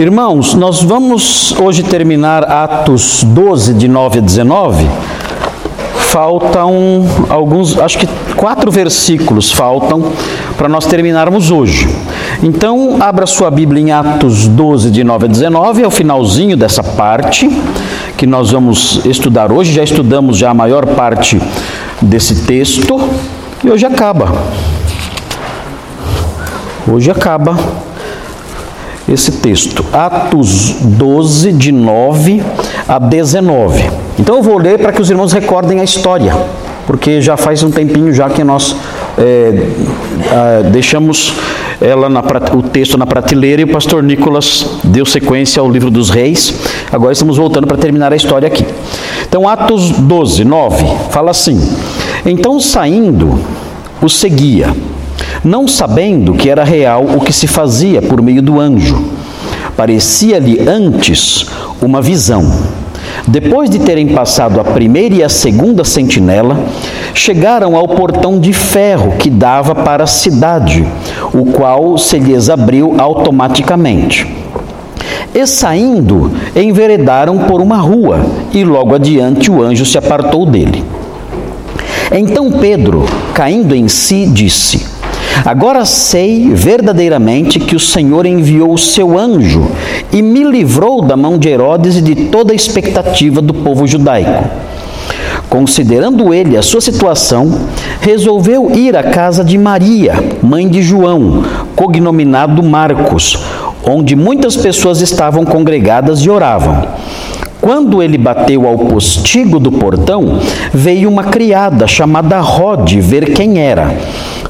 Irmãos, nós vamos hoje terminar Atos 12, de 9 a 19. Faltam alguns, acho que quatro versículos faltam para nós terminarmos hoje. Então, abra sua Bíblia em Atos 12, de 9 a 19, é o finalzinho dessa parte que nós vamos estudar hoje. Já estudamos já a maior parte desse texto e hoje acaba. Hoje acaba esse texto. Atos 12, de 9 a 19. Então eu vou ler para que os irmãos recordem a história, porque já faz um tempinho já que nós é, deixamos ela na, o texto na prateleira e o pastor Nicolas deu sequência ao livro dos reis. Agora estamos voltando para terminar a história aqui. Então, Atos 12, 9, fala assim: Então saindo, o seguia não sabendo que era real o que se fazia por meio do anjo. Parecia-lhe antes uma visão. Depois de terem passado a primeira e a segunda sentinela, chegaram ao portão de ferro que dava para a cidade, o qual se lhes abriu automaticamente. E saindo, enveredaram por uma rua, e logo adiante o anjo se apartou dele. Então Pedro, caindo em si, disse: Agora sei verdadeiramente que o Senhor enviou o seu anjo e me livrou da mão de Herodes e de toda a expectativa do povo judaico. Considerando ele a sua situação, resolveu ir à casa de Maria, mãe de João, cognominado Marcos, onde muitas pessoas estavam congregadas e oravam. Quando ele bateu ao postigo do portão, veio uma criada chamada Rod ver quem era.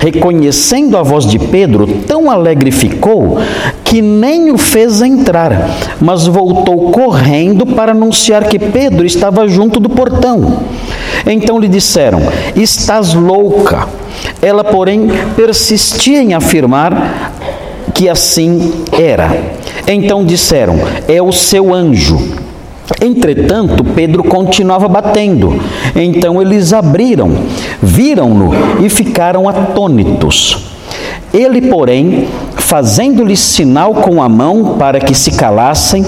Reconhecendo a voz de Pedro, tão alegre ficou que nem o fez entrar, mas voltou correndo para anunciar que Pedro estava junto do portão. Então lhe disseram: Estás louca. Ela, porém, persistia em afirmar que assim era. Então disseram: É o seu anjo. Entretanto, Pedro continuava batendo. Então eles abriram, viram-no e ficaram atônitos. Ele, porém, fazendo-lhes sinal com a mão para que se calassem,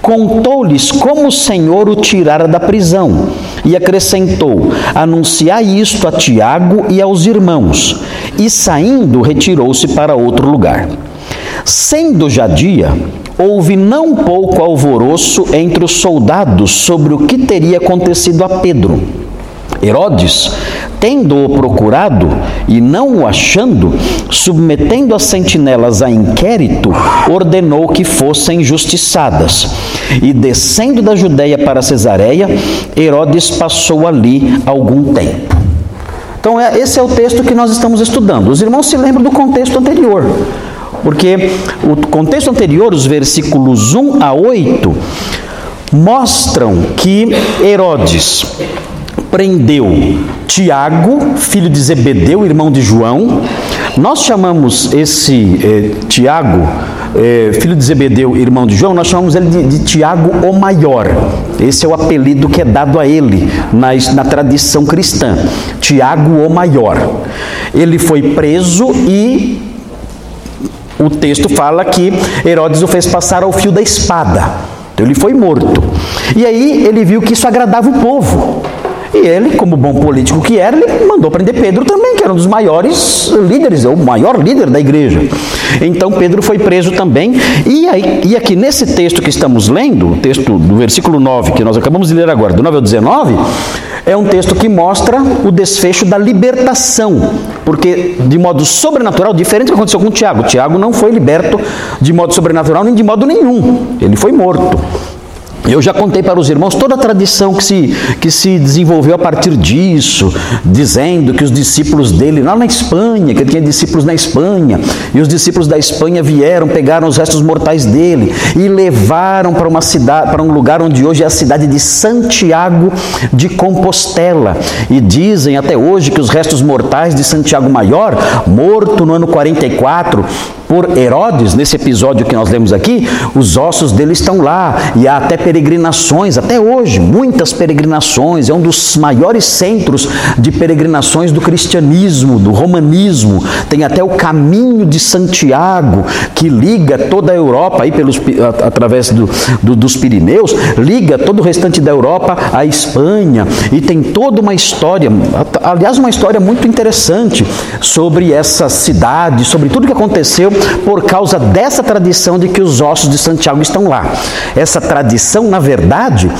contou-lhes como o Senhor o tirara da prisão e acrescentou: Anunciai isto a Tiago e aos irmãos. E saindo, retirou-se para outro lugar. Sendo já dia, houve não pouco alvoroço entre os soldados sobre o que teria acontecido a Pedro. Herodes, tendo-o procurado e não o achando, submetendo as sentinelas a inquérito, ordenou que fossem justiçadas. E descendo da Judéia para Cesareia, Herodes passou ali algum tempo. Então, é, esse é o texto que nós estamos estudando. Os irmãos se lembram do contexto anterior. Porque o contexto anterior, os versículos 1 a 8, mostram que Herodes prendeu Tiago, filho de Zebedeu, irmão de João. Nós chamamos esse eh, Tiago, eh, filho de Zebedeu, irmão de João, nós chamamos ele de, de, Tiago o Maior. Esse é o apelido que é dado a ele na, na tradição cristã. Tiago o Maior. Ele foi preso e o texto fala que Herodes o fez passar ao fio da espada. Então ele foi morto. E aí ele viu que isso agradava o povo. E ele, como bom político que era, ele mandou prender Pedro também, que era um dos maiores líderes, o maior líder da igreja. Então Pedro foi preso também. E, aí, e aqui nesse texto que estamos lendo, o texto do versículo 9, que nós acabamos de ler agora, do 9 ao 19, é um texto que mostra o desfecho da libertação, porque de modo sobrenatural, diferente do que aconteceu com Tiago. Tiago não foi liberto de modo sobrenatural nem de modo nenhum, ele foi morto. Eu já contei para os irmãos toda a tradição que se, que se desenvolveu a partir disso, dizendo que os discípulos dele, lá na Espanha, que ele tinha discípulos na Espanha, e os discípulos da Espanha vieram, pegaram os restos mortais dele e levaram para uma cidade, para um lugar onde hoje é a cidade de Santiago de Compostela. E dizem até hoje que os restos mortais de Santiago Maior, morto no ano 44, por Herodes, nesse episódio que nós lemos aqui, os ossos dele estão lá, e há até peregrinações peregrinações até hoje, muitas peregrinações, é um dos maiores centros de peregrinações do cristianismo, do romanismo. Tem até o caminho de Santiago que liga toda a Europa aí pelos através do, do, dos Pirineus, liga todo o restante da Europa à Espanha e tem toda uma história, aliás, uma história muito interessante sobre essa cidade, sobre tudo que aconteceu por causa dessa tradição de que os ossos de Santiago estão lá. Essa tradição, na verdade,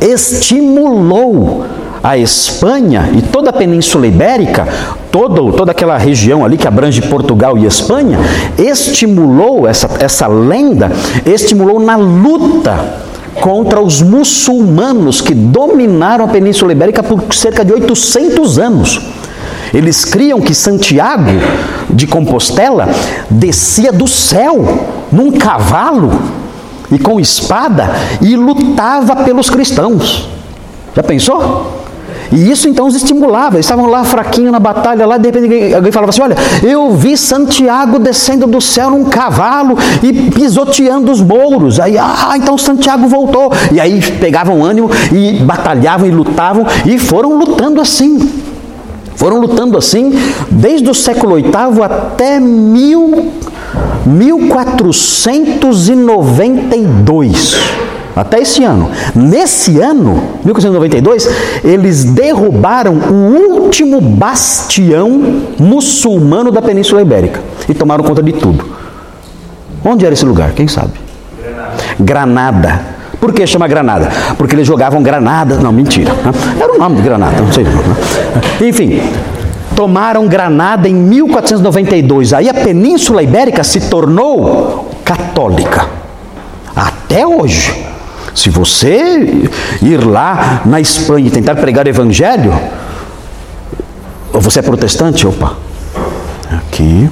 estimulou a Espanha e toda a Península Ibérica, todo, toda aquela região ali que abrange Portugal e Espanha, estimulou essa, essa lenda, estimulou na luta contra os muçulmanos que dominaram a Península Ibérica por cerca de 800 anos. Eles criam que Santiago de Compostela descia do céu num cavalo e com espada e lutava pelos cristãos. Já pensou? E isso então os estimulava. Eles estavam lá fraquinho na batalha, lá de repente alguém falava assim: Olha, eu vi Santiago descendo do céu num cavalo e pisoteando os mouros. Aí, ah, então Santiago voltou. E aí pegavam ânimo e batalhavam e lutavam e foram lutando assim. Foram lutando assim desde o século VIII até mil, 1492. Até esse ano. Nesse ano, 1492, eles derrubaram o último bastião muçulmano da Península Ibérica e tomaram conta de tudo. Onde era esse lugar? Quem sabe? Granada. Granada. Por que chama Granada? Porque eles jogavam granadas. Não, mentira. Né? Era o nome de Granada, não sei. Enfim, tomaram Granada em 1492. Aí a Península Ibérica se tornou católica. Até hoje. Se você ir lá na Espanha e tentar pregar o evangelho, você é protestante, opa, aqui,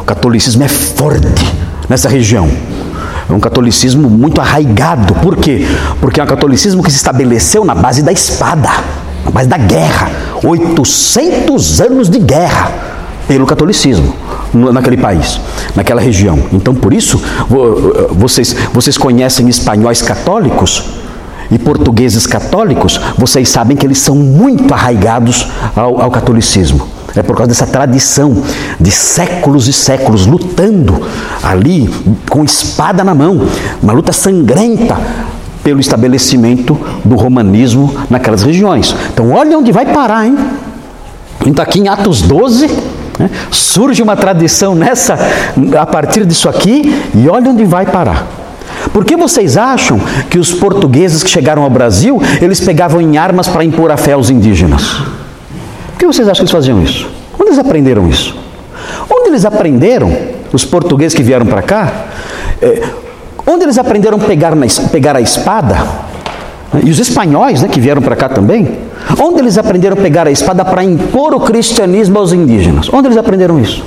o catolicismo é forte nessa região. É um catolicismo muito arraigado. Por quê? Porque é um catolicismo que se estabeleceu na base da espada, base da guerra. 800 anos de guerra pelo catolicismo naquele país, naquela região. Então, por isso, vocês, vocês conhecem espanhóis católicos e portugueses católicos, vocês sabem que eles são muito arraigados ao, ao catolicismo. É por causa dessa tradição de séculos e séculos lutando ali com espada na mão, uma luta sangrenta pelo estabelecimento do romanismo naquelas regiões. Então, olha onde vai parar, hein? Então, aqui em Atos 12, né, surge uma tradição nessa, a partir disso aqui, e olha onde vai parar. Por que vocês acham que os portugueses que chegaram ao Brasil, eles pegavam em armas para impor a fé aos indígenas? Por que vocês acham que eles faziam isso? Onde eles aprenderam isso? Onde eles aprenderam, os portugueses que vieram para cá, é, onde eles aprenderam a pegar, na, pegar a espada? E os espanhóis né, que vieram para cá também, onde eles aprenderam a pegar a espada para impor o cristianismo aos indígenas? Onde eles aprenderam isso?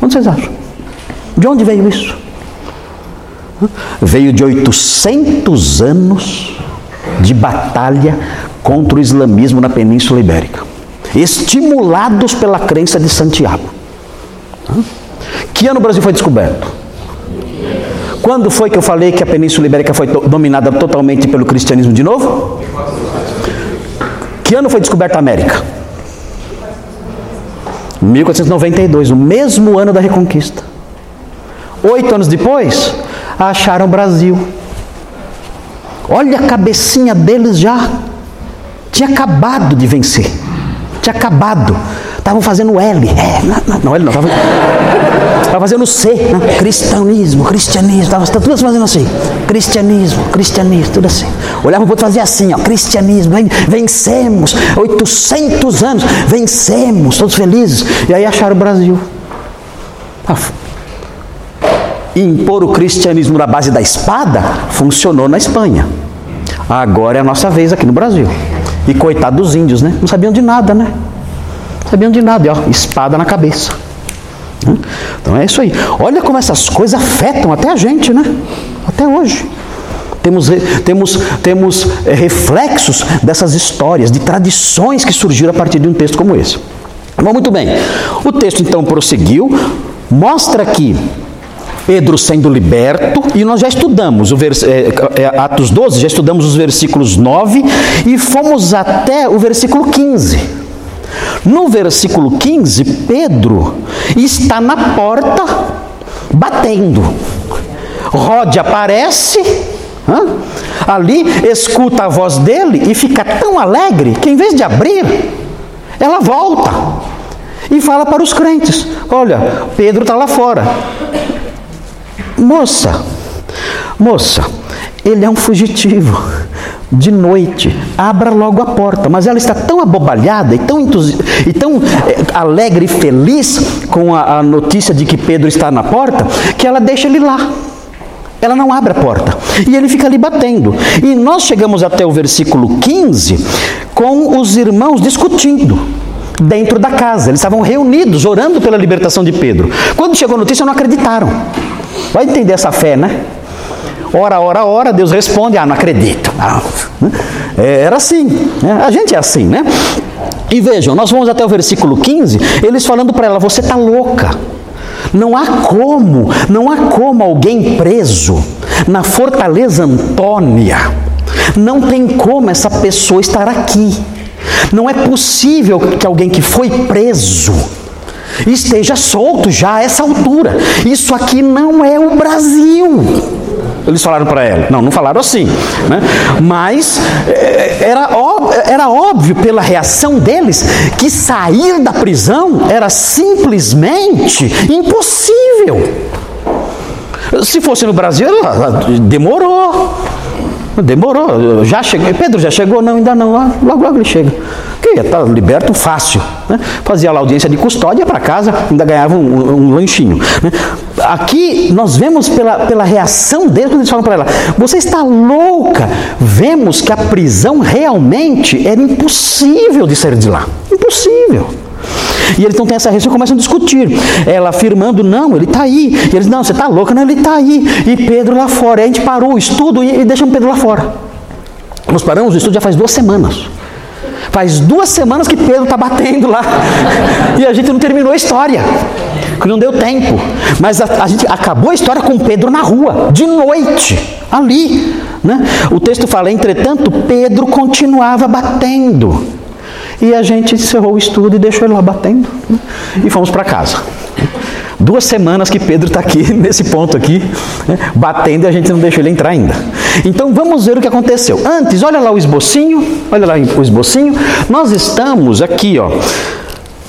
Onde vocês acham? De onde veio isso? Veio de 800 anos de batalha contra o islamismo na Península Ibérica estimulados pela crença de Santiago. Que ano o Brasil foi descoberto? Quando foi que eu falei que a Península Ibérica foi dominada totalmente pelo cristianismo de novo? Que ano foi descoberta a América? 1492, o mesmo ano da Reconquista. Oito anos depois, acharam o Brasil. Olha a cabecinha deles já. Tinha acabado de vencer. Tinha acabado. Estavam fazendo L. É, não, não, L não. Estavam fazendo C. Né? Cristianismo, cristianismo. Estavam tudo fazendo assim. Cristianismo, cristianismo, tudo assim. Olhava para o outro fazia assim, ó. Cristianismo, vencemos. 800 anos, vencemos. Todos felizes. E aí acharam o Brasil. Impor o cristianismo na base da espada funcionou na Espanha. Agora é a nossa vez aqui no Brasil. E coitado dos índios, né? Não sabiam de nada, né? Não sabiam de nada, e, ó, espada na cabeça. Então é isso aí. Olha como essas coisas afetam até a gente, né? Até hoje. Temos, temos, temos é, reflexos dessas histórias, de tradições que surgiram a partir de um texto como esse. Bom, muito bem. O texto então prosseguiu, mostra que Pedro sendo liberto, e nós já estudamos o vers... é, é, Atos 12, já estudamos os versículos 9 e fomos até o versículo 15. No versículo 15, Pedro está na porta batendo. Rode aparece ali, escuta a voz dele e fica tão alegre que em vez de abrir, ela volta e fala para os crentes: Olha, Pedro está lá fora. Moça, moça, ele é um fugitivo. De noite, abra logo a porta. Mas ela está tão abobalhada e tão, entusi... e tão é, alegre e feliz com a, a notícia de que Pedro está na porta, que ela deixa ele lá. Ela não abre a porta. E ele fica ali batendo. E nós chegamos até o versículo 15 com os irmãos discutindo dentro da casa. Eles estavam reunidos, orando pela libertação de Pedro. Quando chegou a notícia, não acreditaram. Vai entender essa fé, né? Ora, ora, ora, Deus responde: Ah, não acredito. Ah, era assim. Né? A gente é assim, né? E vejam, nós vamos até o versículo 15, eles falando para ela: Você está louca. Não há como, não há como alguém preso na fortaleza Antônia, não tem como essa pessoa estar aqui. Não é possível que alguém que foi preso esteja solto já a essa altura. Isso aqui não é o Brasil. Eles falaram para ela. Não, não falaram assim. Né? Mas eh, era, era óbvio pela reação deles que sair da prisão era simplesmente impossível. Se fosse no Brasil, demorou. Demorou, já chegou. Pedro já chegou? Não, ainda não. Logo, logo ele chega. Que ia estar liberto fácil. Né? Fazia lá audiência de custódia para casa, ainda ganhava um, um, um lanchinho. Né? Aqui nós vemos pela, pela reação dele quando eles falam para ela: Você está louca? Vemos que a prisão realmente era impossível de sair de lá. Impossível. E eles não têm essa reação e começam a discutir. Ela afirmando, não, ele está aí. E eles, não, você está louca, não, ele está aí. E Pedro lá fora. E a gente parou o estudo e, e deixamos Pedro lá fora. Nós paramos o estudo já faz duas semanas. Faz duas semanas que Pedro está batendo lá. E a gente não terminou a história. Que não deu tempo. Mas a, a, gente acabou a história com Pedro na rua, de noite, ali. Né? O texto fala, entretanto, Pedro continuava batendo. E a gente encerrou o estudo e deixou ele lá batendo. Né? E fomos para casa. Duas semanas que Pedro está aqui, nesse ponto aqui, né? batendo e a gente não deixou ele entrar ainda. Então vamos ver o que aconteceu. Antes, olha lá o esbocinho, olha lá o esbocinho. Nós estamos aqui, ó,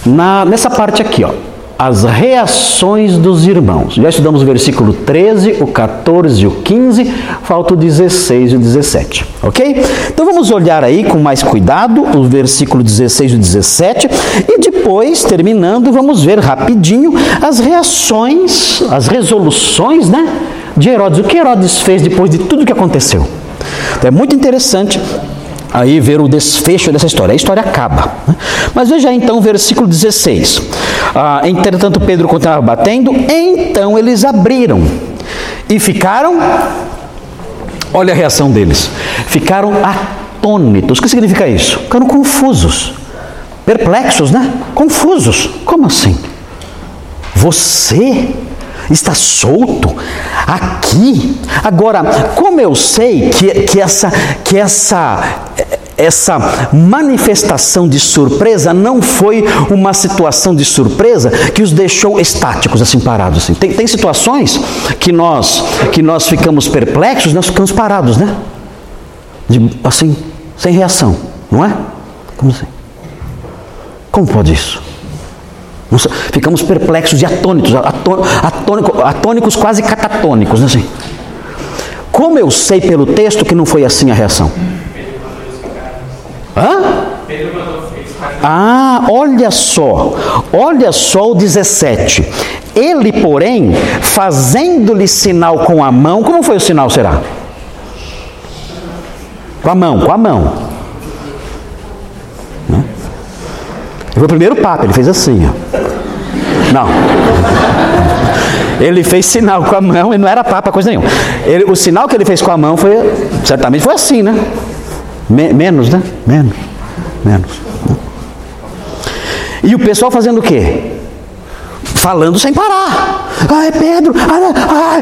na, nessa parte aqui, ó as reações dos irmãos. Já estudamos o versículo 13, o 14 e o 15, falta o 16 e o 17, ok? Então vamos olhar aí com mais cuidado o versículo 16 e 17 e depois, terminando, vamos ver rapidinho as reações, as resoluções, né, de Herodes. O que Herodes fez depois de tudo que aconteceu? Então, é muito interessante aí ver o desfecho dessa história. A história acaba. Né? Mas veja então o versículo 16. Ah, entretanto, Pedro continuava batendo, então eles abriram e ficaram. Olha a reação deles. Ficaram atônitos. O que significa isso? Ficaram confusos, perplexos, né? Confusos. Como assim? Você está solto aqui. Agora, como eu sei que, que, essa, que essa, essa manifestação de surpresa não foi uma situação de surpresa que os deixou estáticos, assim, parados. Assim. Tem, tem situações que nós, que nós ficamos perplexos, nós ficamos parados, né? De, assim, sem reação, não é? Como assim? Como pode isso? Ficamos perplexos e atônitos, atônico, atônicos quase catatônicos, né, assim. Como eu sei pelo texto que não foi assim a reação? Hã? Ah, olha só, olha só o 17. Ele, porém, fazendo-lhe sinal com a mão, como foi o sinal, será? Com a mão, com a mão. Foi o primeiro Papa, ele fez assim. Ó. Não. Ele fez sinal com a mão e não era Papa coisa nenhuma. Ele, o sinal que ele fez com a mão foi, certamente foi assim, né? Me, menos, né? Menos. Menos. E o pessoal fazendo o quê? Falando sem parar. Ai, Pedro, ai, ai,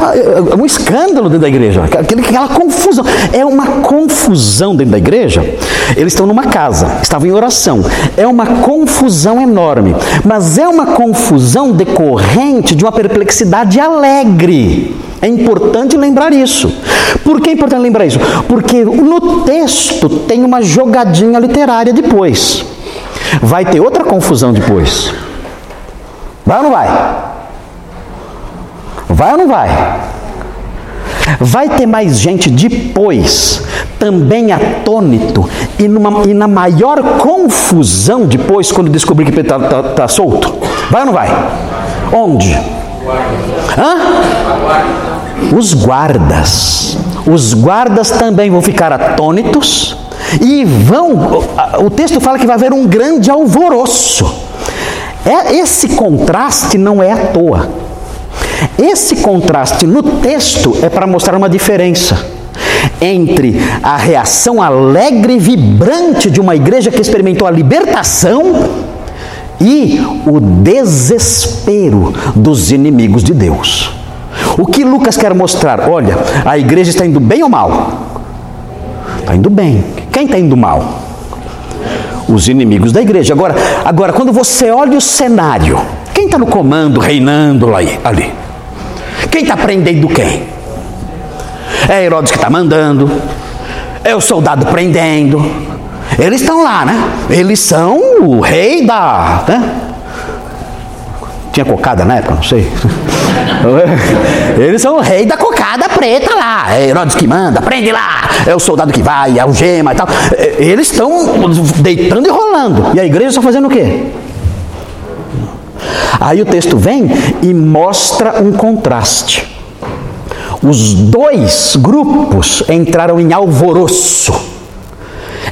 ai, é um escândalo dentro da igreja, aquela confusão. É uma confusão dentro da igreja. Eles estão numa casa, estavam em oração. É uma confusão enorme, mas é uma confusão decorrente de uma perplexidade alegre. É importante lembrar isso. Por que é importante lembrar isso? Porque no texto tem uma jogadinha literária depois. Vai ter outra confusão depois. Vai ou não vai? Vai ou não vai? Vai ter mais gente depois, também atônito, e, numa, e na maior confusão depois, quando descobrir que está tá, tá solto? Vai ou não vai? Onde? Hã? Os guardas. Os guardas também vão ficar atônitos e vão. O texto fala que vai haver um grande alvoroço. É, esse contraste não é à toa. Esse contraste no texto é para mostrar uma diferença entre a reação alegre e vibrante de uma igreja que experimentou a libertação e o desespero dos inimigos de Deus. O que Lucas quer mostrar? Olha, a igreja está indo bem ou mal? Está indo bem. Quem está indo mal? Os inimigos da igreja. Agora, agora quando você olha o cenário, quem está no comando, reinando lá ali? Quem está prendendo quem? É Herodes que está mandando, é o soldado prendendo, eles estão lá, né? Eles são o rei da. Né? Tinha cocada na época, não sei. Eles são o rei da cocada preta lá. É Herodes que manda, prende lá. É o soldado que vai, é o gema e tal. É, eles estão deitando e rolando. E a igreja está fazendo o quê? Aí o texto vem e mostra um contraste. Os dois grupos entraram em alvoroço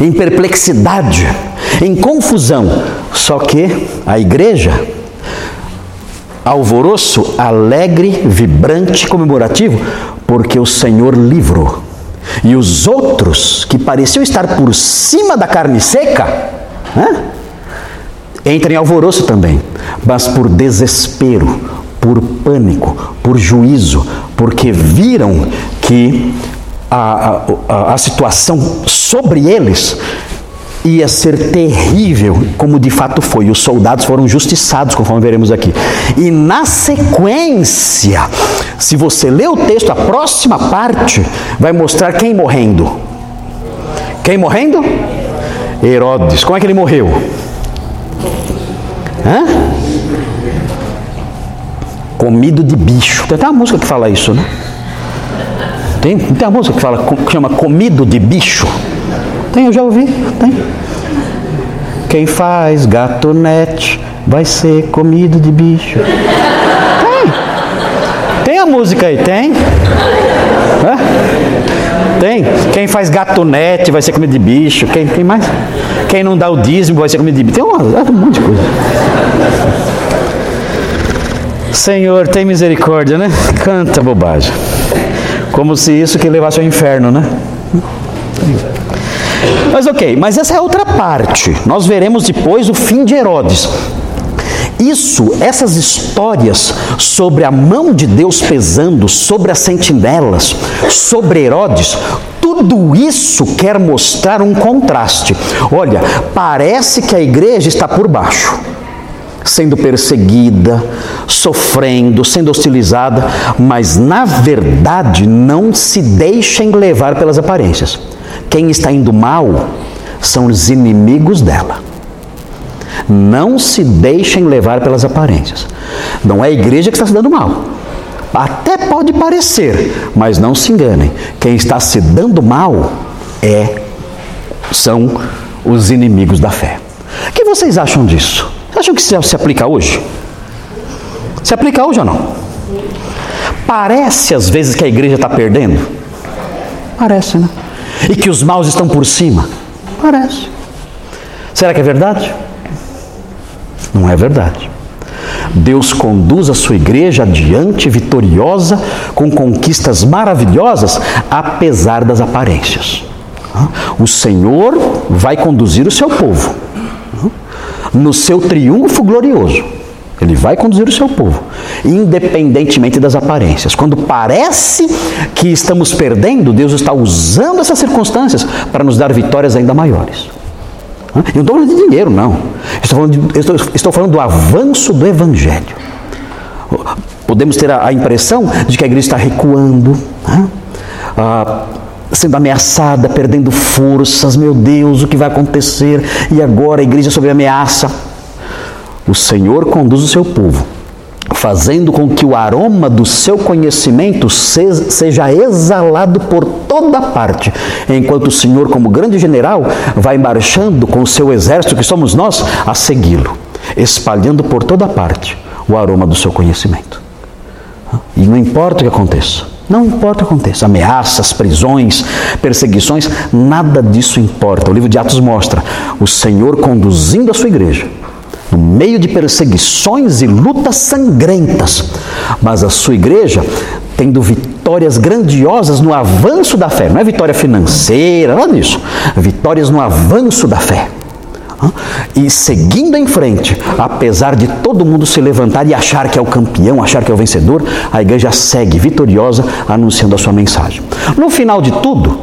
em perplexidade, em confusão. Só que a igreja, alvoroço, alegre, vibrante, comemorativo, porque o Senhor livrou. E os outros, que pareciam estar por cima da carne seca, né, entram em alvoroço também, mas por desespero, por pânico, por juízo, porque viram que a, a, a situação sobre eles ia ser terrível, como de fato foi. Os soldados foram justiçados, conforme veremos aqui. E na sequência, se você ler o texto, a próxima parte vai mostrar quem morrendo. Quem morrendo? Herodes. Como é que ele morreu? Hã? Comido de bicho. Tem até uma música que fala isso, né? Tem, tem uma música que fala que chama comido de bicho. Tem, eu já ouvi, tem. Quem faz gatonete vai ser comido de bicho. Tem. Tem a música aí, tem? Tem. Quem faz gatonete vai ser comido de bicho. Quem, quem mais? Quem não dá o dízimo vai ser comido de bicho. Tem uma, um monte de coisa. Senhor, tem misericórdia, né? Canta bobagem. Como se isso que levasse ao inferno, né? Mas ok, mas essa é outra parte. Nós veremos depois o fim de Herodes. Isso, essas histórias sobre a mão de Deus pesando sobre as sentinelas, sobre Herodes, tudo isso quer mostrar um contraste. Olha, parece que a igreja está por baixo sendo perseguida, sofrendo, sendo hostilizada, mas na verdade não se deixem levar pelas aparências. Quem está indo mal são os inimigos dela. Não se deixem levar pelas aparências. Não é a igreja que está se dando mal. Até pode parecer, mas não se enganem. Quem está se dando mal é são os inimigos da fé. O que vocês acham disso? Acham que isso se aplica hoje? Se aplica hoje ou não? Parece às vezes que a igreja está perdendo. Parece, né? E que os maus estão por cima. Parece. Será que é verdade? Não é verdade. Deus conduz a sua igreja adiante, vitoriosa, com conquistas maravilhosas, apesar das aparências. O Senhor vai conduzir o seu povo no seu triunfo glorioso. Ele vai conduzir o seu povo, independentemente das aparências. Quando parece que estamos perdendo, Deus está usando essas circunstâncias para nos dar vitórias ainda maiores. Eu não estou falando de dinheiro, não. Estou falando, de, estou, estou falando do avanço do Evangelho. Podemos ter a, a impressão de que a igreja está recuando, né? ah, sendo ameaçada, perdendo forças. Meu Deus, o que vai acontecer? E agora a igreja sob ameaça. O Senhor conduz o seu povo, fazendo com que o aroma do seu conhecimento seja exalado por toda parte, enquanto o Senhor, como grande general, vai marchando com o seu exército, que somos nós, a segui-lo, espalhando por toda parte o aroma do seu conhecimento. E não importa o que aconteça, não importa o que aconteça, ameaças, prisões, perseguições, nada disso importa. O livro de Atos mostra o Senhor conduzindo a sua igreja no meio de perseguições e lutas sangrentas, mas a sua igreja tendo vitórias grandiosas no avanço da fé, não é vitória financeira, nada disso, vitórias no avanço da fé. E seguindo em frente, apesar de todo mundo se levantar e achar que é o campeão, achar que é o vencedor, a igreja segue vitoriosa anunciando a sua mensagem. No final de tudo,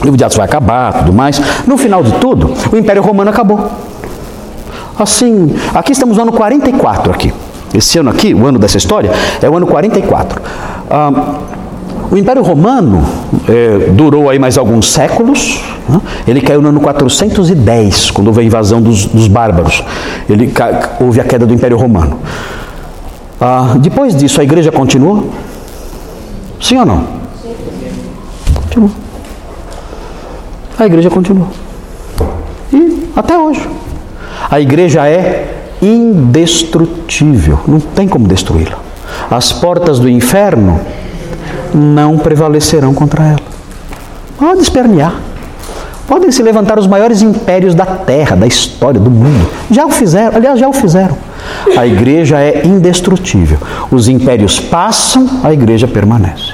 o livro de Atos vai acabar, tudo mais. No final de tudo, o Império Romano acabou. Assim, aqui estamos no ano 44 aqui. Esse ano aqui, o ano dessa história, é o ano 44. Ah, o Império Romano é, durou aí mais alguns séculos. Né? Ele caiu no ano 410, quando houve a invasão dos, dos bárbaros. Ele, houve a queda do Império Romano. Ah, depois disso, a igreja continuou? Sim ou não? Continuou. A igreja continuou. E até hoje. A igreja é indestrutível, não tem como destruí-la. As portas do inferno não prevalecerão contra ela. Pode espernear. Podem se levantar os maiores impérios da terra, da história, do mundo. Já o fizeram, aliás, já o fizeram. A igreja é indestrutível. Os impérios passam, a igreja permanece.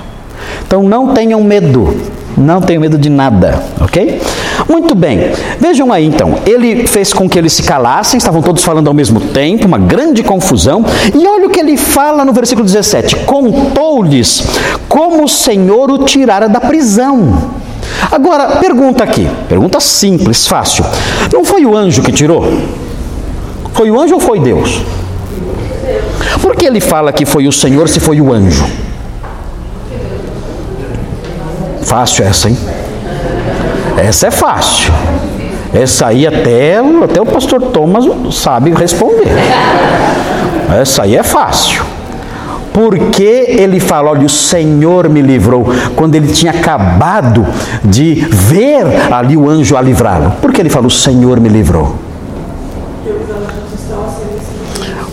Então não tenham medo. Não tenham medo de nada, ok? Muito bem, vejam aí então. Ele fez com que eles se calassem, estavam todos falando ao mesmo tempo, uma grande confusão. E olha o que ele fala no versículo 17: Contou-lhes como o Senhor o tirara da prisão. Agora, pergunta aqui, pergunta simples, fácil. Não foi o anjo que tirou? Foi o anjo ou foi Deus? Por que ele fala que foi o Senhor se foi o anjo? Fácil essa, hein? Essa é fácil. Essa aí até, até o pastor Thomas sabe responder. Essa aí é fácil. Porque ele fala, olha, o Senhor me livrou, quando ele tinha acabado de ver ali o anjo a livrá-lo. Por que ele fala, o Senhor me livrou?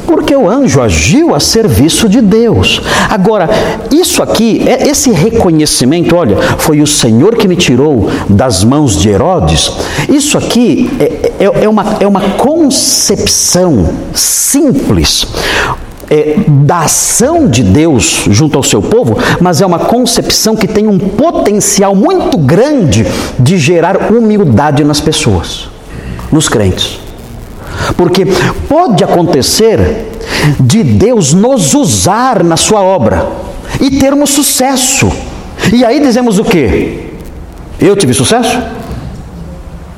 Porque o anjo agiu a serviço de Deus. Agora, isso aqui, é esse reconhecimento, olha, foi o Senhor que me tirou das mãos de Herodes. Isso aqui é, é, é uma, é uma concepção simples. É, da ação de Deus junto ao seu povo, mas é uma concepção que tem um potencial muito grande de gerar humildade nas pessoas, nos crentes. Porque pode acontecer de Deus nos usar na sua obra e termos sucesso. E aí dizemos o que? Eu tive sucesso?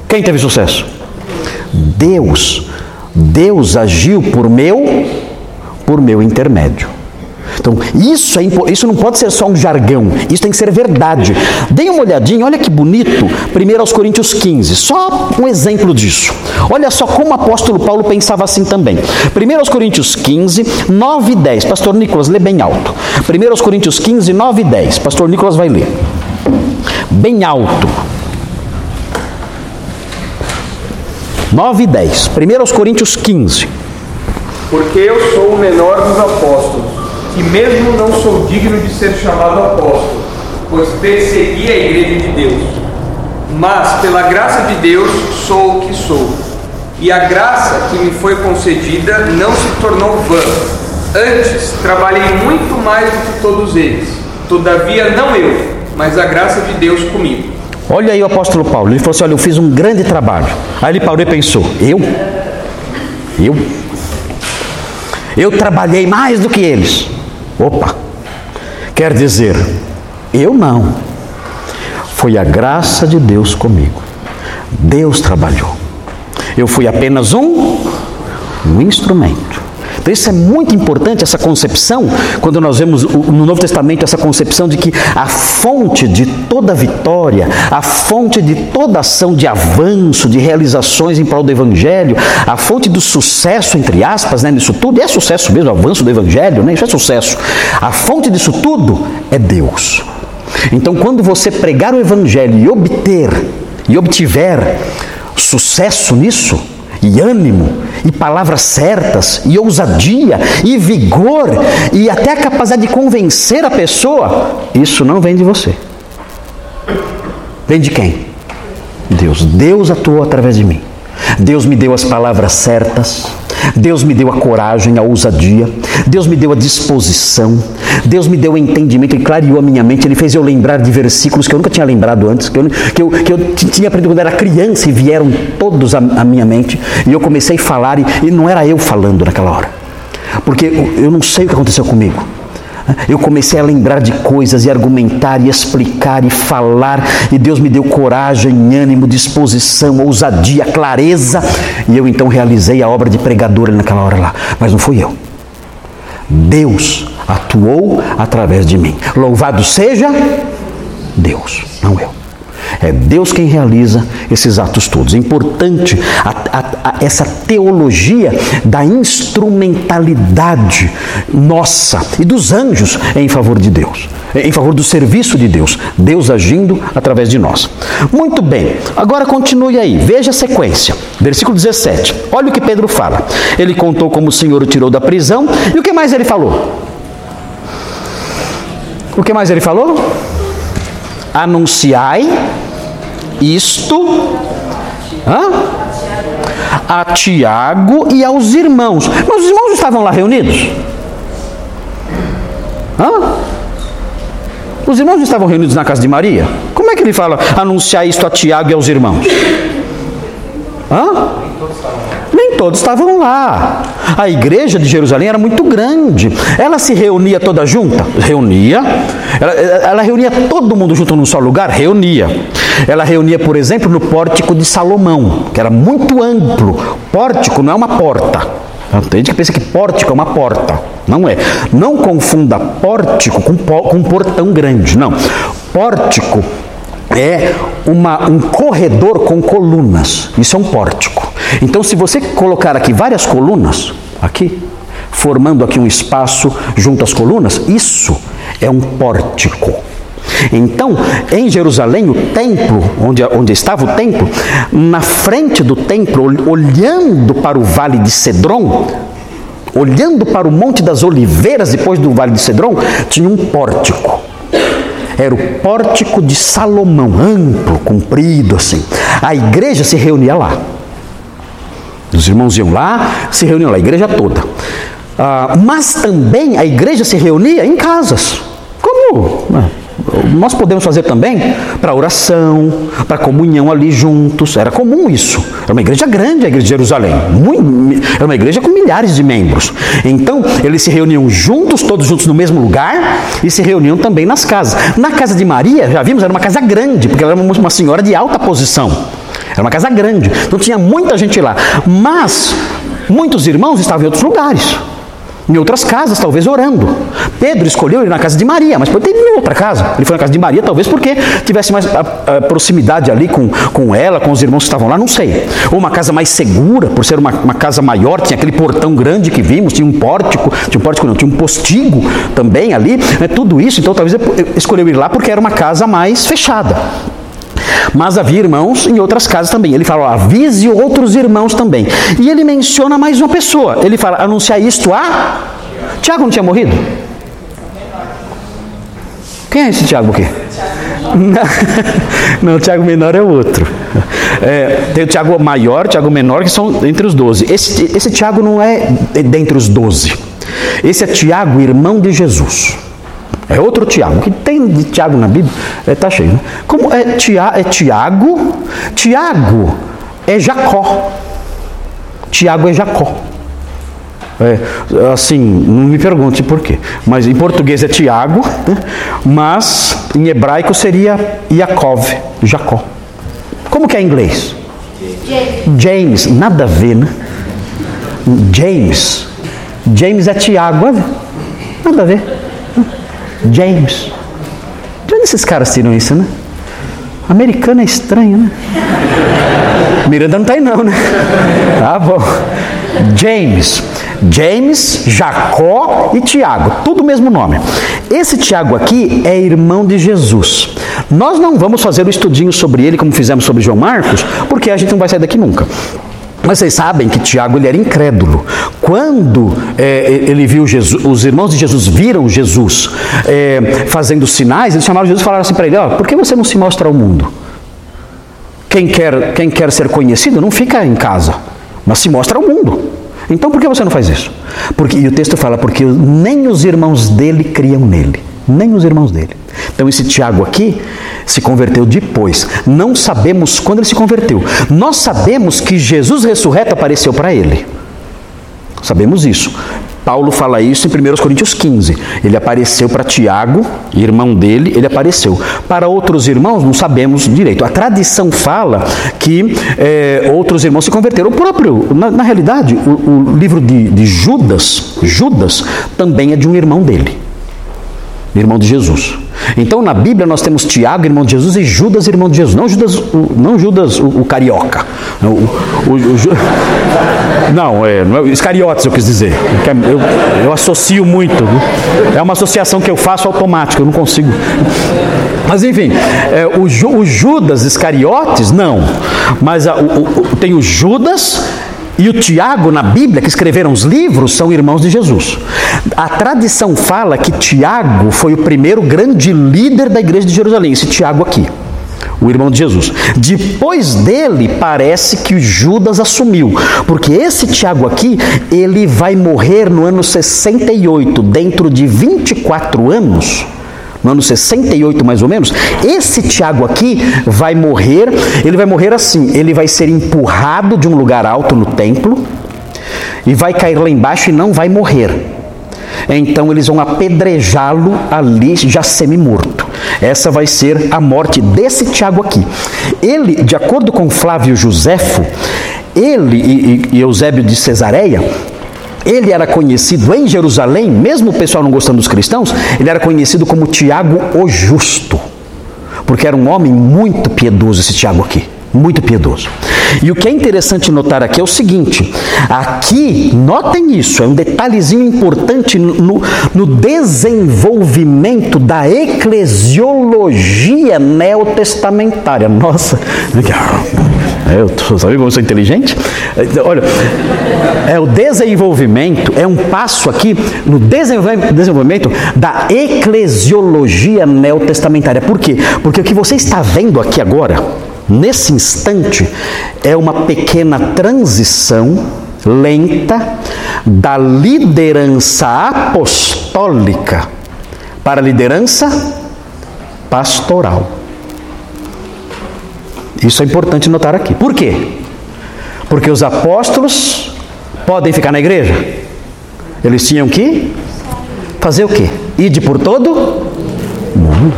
Quem teve sucesso? Deus. Deus agiu por meu por meu intermédio. Então, isso, é, isso não pode ser só um jargão, isso tem que ser verdade. Deem uma olhadinha, olha que bonito, 1 aos Coríntios 15, só um exemplo disso. Olha só como o apóstolo Paulo pensava assim também. 1 aos Coríntios 15, 9 e 10. Pastor Nicolas, lê bem alto. 1 aos Coríntios 15, 9 e 10. Pastor Nicolas vai ler. Bem alto. 9 e 10. 1 aos Coríntios 15. Porque eu sou o menor dos apóstolos que mesmo não sou digno de ser chamado apóstolo, pois persegui a igreja de Deus. Mas, pela graça de Deus, sou o que sou. E a graça que me foi concedida não se tornou vã. Antes, trabalhei muito mais do que todos eles. Todavia, não eu, mas a graça de Deus comigo. Olha aí o apóstolo Paulo. Ele falou assim: Olha, eu fiz um grande trabalho. Aí ele parou e pensou: Eu? Eu? eu trabalhei mais do que eles. Opa, quer dizer, eu não. Foi a graça de Deus comigo. Deus trabalhou. Eu fui apenas um, um instrumento. Então, isso é muito importante, essa concepção, quando nós vemos no Novo Testamento essa concepção de que a fonte de toda vitória, a fonte de toda ação de avanço, de realizações em prol do Evangelho, a fonte do sucesso, entre aspas, né, nisso tudo, é sucesso mesmo, avanço do Evangelho, né, isso é sucesso. A fonte disso tudo é Deus. Então, quando você pregar o Evangelho e obter, e obtiver sucesso nisso, e ânimo, e palavras certas, e ousadia, e vigor, e até a capacidade de convencer a pessoa, isso não vem de você. Vem de quem? Deus. Deus atuou através de mim. Deus me deu as palavras certas, Deus me deu a coragem, a ousadia, Deus me deu a disposição, Deus me deu o entendimento, Ele clareou a minha mente, Ele fez eu lembrar de versículos que eu nunca tinha lembrado antes, que eu, que eu, que eu tinha aprendido quando era criança e vieram todos à, minha mente, e eu comecei a falar, e, e não era eu falando naquela hora, porque eu não sei o que aconteceu comigo. Eu comecei a lembrar de coisas e argumentar e explicar e falar, e Deus me deu coragem, ânimo, disposição, ousadia, clareza, e eu então realizei a obra de pregador naquela hora lá. Mas não fui eu. Deus atuou através de mim. Louvado seja Deus, não eu. É Deus quem realiza esses atos todos. É importante a, a, a, essa teologia da instrumentalidade nossa e dos anjos em favor de Deus, em favor do serviço de Deus, Deus agindo através de nós. Muito bem, agora continue aí, veja a sequência. Versículo 17. Olha o que Pedro fala. Ele contou como o Senhor o tirou da prisão e o que mais ele falou? O que mais ele falou? Anunciai isto hã? a Tiago e aos irmãos. Mas os irmãos estavam lá reunidos? Hã? Os irmãos estavam reunidos na casa de Maria? Como é que ele fala anunciar isto a Tiago e aos irmãos? Hã? Nem todos estavam lá. A igreja de Jerusalém era muito grande. Ela se reunia toda junta? Reunia. Ela, ela reunia todo mundo junto num só lugar? Reunia. Ela reunia, por exemplo, no pórtico de Salomão, que era muito amplo. Pórtico não é uma porta. Tem gente que pensa que pórtico é uma porta. Não é. Não confunda pórtico com, com portão grande. Não. Pórtico é uma, um corredor com colunas. Isso é um pórtico. Então, se você colocar aqui várias colunas, aqui, formando aqui um espaço junto às colunas, isso é um pórtico. Então, em Jerusalém, o templo, onde, onde estava o templo, na frente do templo, olhando para o vale de Cedron, olhando para o Monte das Oliveiras, depois do vale de Cedron, tinha um pórtico. Era o pórtico de Salomão, amplo, comprido assim. A igreja se reunia lá. Os irmãos iam lá, se reuniam lá, a igreja toda. Ah, mas também a igreja se reunia em casas. Como né, nós podemos fazer também para oração, para comunhão ali juntos. Era comum isso. Era uma igreja grande, a igreja de Jerusalém. Era uma igreja com milhares de membros. Então, eles se reuniam juntos, todos juntos no mesmo lugar, e se reuniam também nas casas. Na casa de Maria, já vimos, era uma casa grande, porque ela era uma senhora de alta posição. Era uma casa grande, então tinha muita gente lá. Mas muitos irmãos estavam em outros lugares em outras casas, talvez orando. Pedro escolheu ir na casa de Maria, mas pode ter ido em outra casa. Ele foi na casa de Maria, talvez porque tivesse mais a, a proximidade ali com, com ela, com os irmãos que estavam lá, não sei. Ou uma casa mais segura, por ser uma, uma casa maior, tinha aquele portão grande que vimos, tinha um pórtico, tinha um pórtico não, tinha um postigo também ali, né, tudo isso, então talvez escolheu ir lá porque era uma casa mais fechada. Mas havia irmãos em outras casas também. Ele fala, avise outros irmãos também. E ele menciona mais uma pessoa. Ele fala, anunciar isto a. Tiago não tinha morrido? Quem é esse Tiago aqui? Não, o Tiago menor é outro. É, tem o Tiago maior, o Tiago menor, que são entre os doze. Esse, esse Tiago não é dentre os doze. Esse é Tiago, irmão de Jesus. É outro Tiago. O que tem de Tiago na Bíblia está é, tá cheio. Né? Como é, tia, é Tiago? Tiago é Jacó. Tiago é Jacó. É, assim, não me pergunte por quê. Mas em português é Tiago, né? mas em hebraico seria Yaakov, Jacó. Como que é em inglês? James. James, nada a ver, né? James. James é Tiago, nada a ver. James. De onde esses caras tiram isso, né? Americano é estranho, né? Miranda não tá aí não, né? Tá bom. James. James, Jacó e Tiago, tudo o mesmo nome. Esse Tiago aqui é irmão de Jesus. Nós não vamos fazer um estudinho sobre ele como fizemos sobre João Marcos, porque a gente não vai sair daqui nunca. Mas vocês sabem que Tiago ele era incrédulo. Quando é, ele viu Jesus, os irmãos de Jesus viram Jesus é, fazendo sinais, eles chamaram Jesus e falaram assim para ele: oh, por que você não se mostra ao mundo? Quem quer, quem quer ser conhecido não fica em casa, mas se mostra ao mundo. Então por que você não faz isso? Porque, e o texto fala, porque nem os irmãos dele criam nele. Nem os irmãos dele. Então esse Tiago aqui se converteu depois. Não sabemos quando ele se converteu. Nós sabemos que Jesus ressurreto apareceu para ele. Sabemos isso. Paulo fala isso em 1 Coríntios 15. Ele apareceu para Tiago, irmão dele, ele apareceu. Para outros irmãos, não sabemos direito. A tradição fala que é, outros irmãos se converteram. O próprio, na, na realidade, o, o livro de, de Judas, Judas, também é de um irmão dele, irmão de Jesus. Então na Bíblia nós temos Tiago, irmão de Jesus, e Judas, irmão de Jesus. Não Judas, o, não Judas o, o carioca. O, o, não, é, não é, Iscariotes eu quis dizer. Eu, eu associo muito. É uma associação que eu faço automática, eu não consigo. Mas enfim, é, o, Judas Iscariotes, não. Mas a, tem o Judas e o Tiago, na Bíblia, que escreveram os livros, são irmãos de Jesus. A tradição fala que Tiago foi o primeiro grande líder da igreja de Jerusalém, esse Tiago aqui, o irmão de Jesus. Depois dele, parece que Judas assumiu, porque esse Tiago aqui, ele vai morrer no ano 68, dentro de 24 anos no ano 68 mais ou menos, esse Tiago aqui vai morrer, ele vai morrer assim, ele vai ser empurrado de um lugar alto no templo e vai cair lá embaixo e não vai morrer. Então eles vão apedrejá-lo ali já semi-morto. Essa vai ser a morte desse Tiago aqui. Ele, de acordo com Flávio Joséfo, ele e, e Eusébio de Cesareia, ele era conhecido em Jerusalém, mesmo o pessoal não gostando dos cristãos, ele era conhecido como Tiago o Justo, porque era um homem muito piedoso esse Tiago aqui, muito piedoso. E o que é interessante notar aqui é o seguinte: aqui, notem isso, é um detalhezinho importante no, no desenvolvimento da eclesiologia neotestamentária. Nossa, é, eu tô, sabe como eu sou inteligente? Olha, é o desenvolvimento, é um passo aqui no desenvolvimento da eclesiologia neotestamentária. Por quê? Porque o que você está vendo aqui agora, nesse instante, é uma pequena transição lenta da liderança apostólica para a liderança pastoral. Isso é importante notar aqui. Por quê? Porque os apóstolos podem ficar na igreja. Eles tinham que fazer o quê? Ide por todo mundo.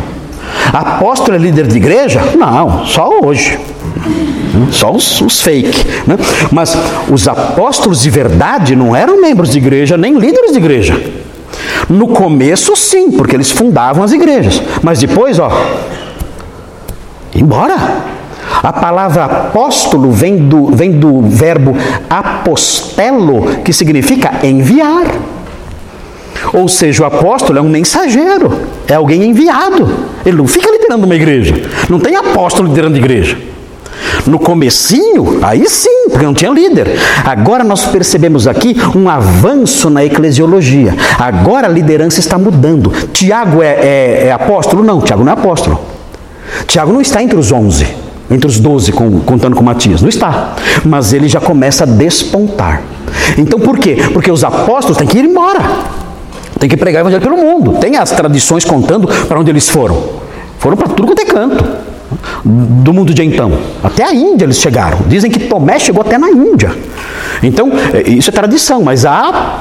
Apóstolo é líder de igreja? Não, só hoje. Só os, os fake. Né? Mas os apóstolos de verdade não eram membros de igreja, nem líderes de igreja. No começo, sim, porque eles fundavam as igrejas. Mas depois, ó, embora. A palavra apóstolo vem do, vem do verbo apostelo, que significa enviar. Ou seja, o apóstolo é um mensageiro, é alguém enviado. Ele não fica liderando uma igreja. Não tem apóstolo liderando igreja. No comecinho, aí sim, porque não tinha líder. Agora nós percebemos aqui um avanço na eclesiologia. Agora a liderança está mudando. Tiago é, é, é apóstolo? Não, Tiago não é apóstolo. Tiago não está entre os onze entre os doze, contando com Matias. Não está. Mas ele já começa a despontar. Então por quê? Porque os apóstolos têm que ir embora. Tem que pregar o evangelho pelo mundo. Tem as tradições contando para onde eles foram. Foram para tudo quanto é canto. Do mundo de então. Até a Índia eles chegaram. Dizem que Tomé chegou até na Índia. Então, é, isso é tradição, mas há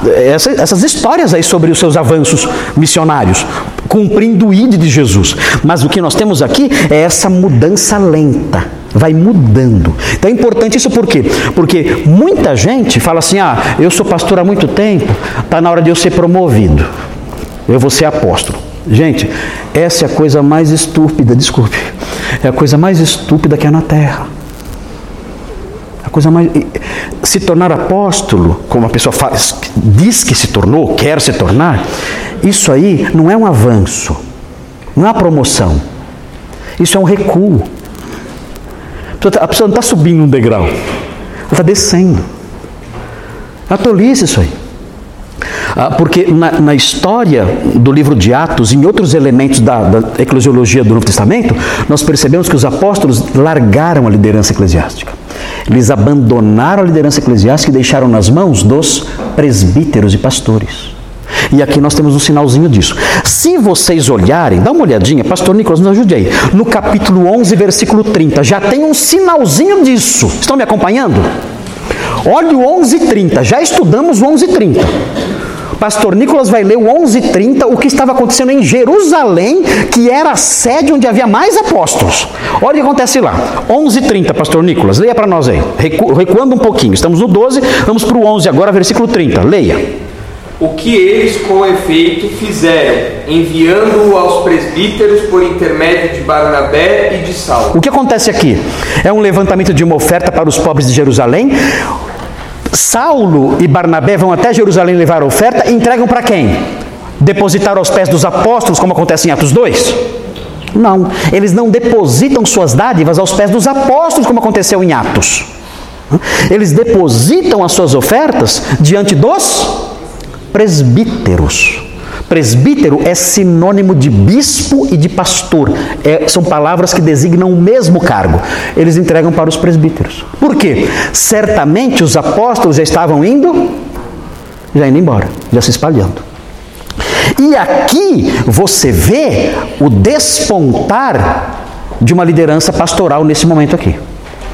essas histórias aí sobre os seus avanços missionários, cumprindo o ide de Jesus. Mas o que nós temos aqui é essa mudança lenta vai mudando. Então é importante isso por quê? Porque muita gente fala assim: ah, eu sou pastor há muito tempo, está na hora de eu ser promovido, eu vou ser apóstolo. Gente, essa é a coisa mais estúpida, desculpe, é a coisa mais estúpida que há na terra. A coisa mais. Se tornar apóstolo, como a pessoa faz, diz que se tornou, quer se tornar, isso aí não é um avanço, não é uma promoção, isso é um recuo. A pessoa não está subindo um degrau, ela está descendo. É uma tolice isso aí. Ah, porque na, na, história do livro de Atos, em outros elementos da, da eclesiologia do Novo Testamento, nós percebemos que os apóstolos largaram a liderança eclesiástica. Eles abandonaram a liderança eclesiástica e deixaram nas mãos dos presbíteros e pastores. E aqui nós temos um sinalzinho disso. Se vocês olharem, dá uma olhadinha, pastor Nicolas, nos ajude aí. No capítulo 11, versículo 30, já tem um sinalzinho disso. Estão me acompanhando? Olha o 11:30. Já estudamos o 11:30. Pastor Nicolas vai ler o 11:30, o que estava acontecendo em Jerusalém, que era a sede onde havia mais apóstolos. Olha o que acontece lá. 11:30, Pastor Nicolas, leia para nós aí. Recu recuando um pouquinho. Estamos no 12, vamos para o 11 agora, versículo 30. Leia o que eles com efeito fizeram, enviando-o aos presbíteros por intermédio de Barnabé e de Saulo. O que acontece aqui? É um levantamento de uma oferta para os pobres de Jerusalém. Saulo e Barnabé vão até Jerusalém levar a oferta e entregam para quem? Depositar aos pés dos apóstolos, como acontece em Atos 2? Não, eles não depositam suas dádivas aos pés dos apóstolos, como aconteceu em Atos. Eles depositam as suas ofertas diante dos presbíteros. Presbítero é sinônimo de bispo e de pastor. É, são palavras que designam o mesmo cargo. Eles entregam para os presbíteros. Por quê? Certamente os apóstolos já estavam indo, já indo embora, já se espalhando. E aqui você vê o despontar de uma liderança pastoral nesse momento aqui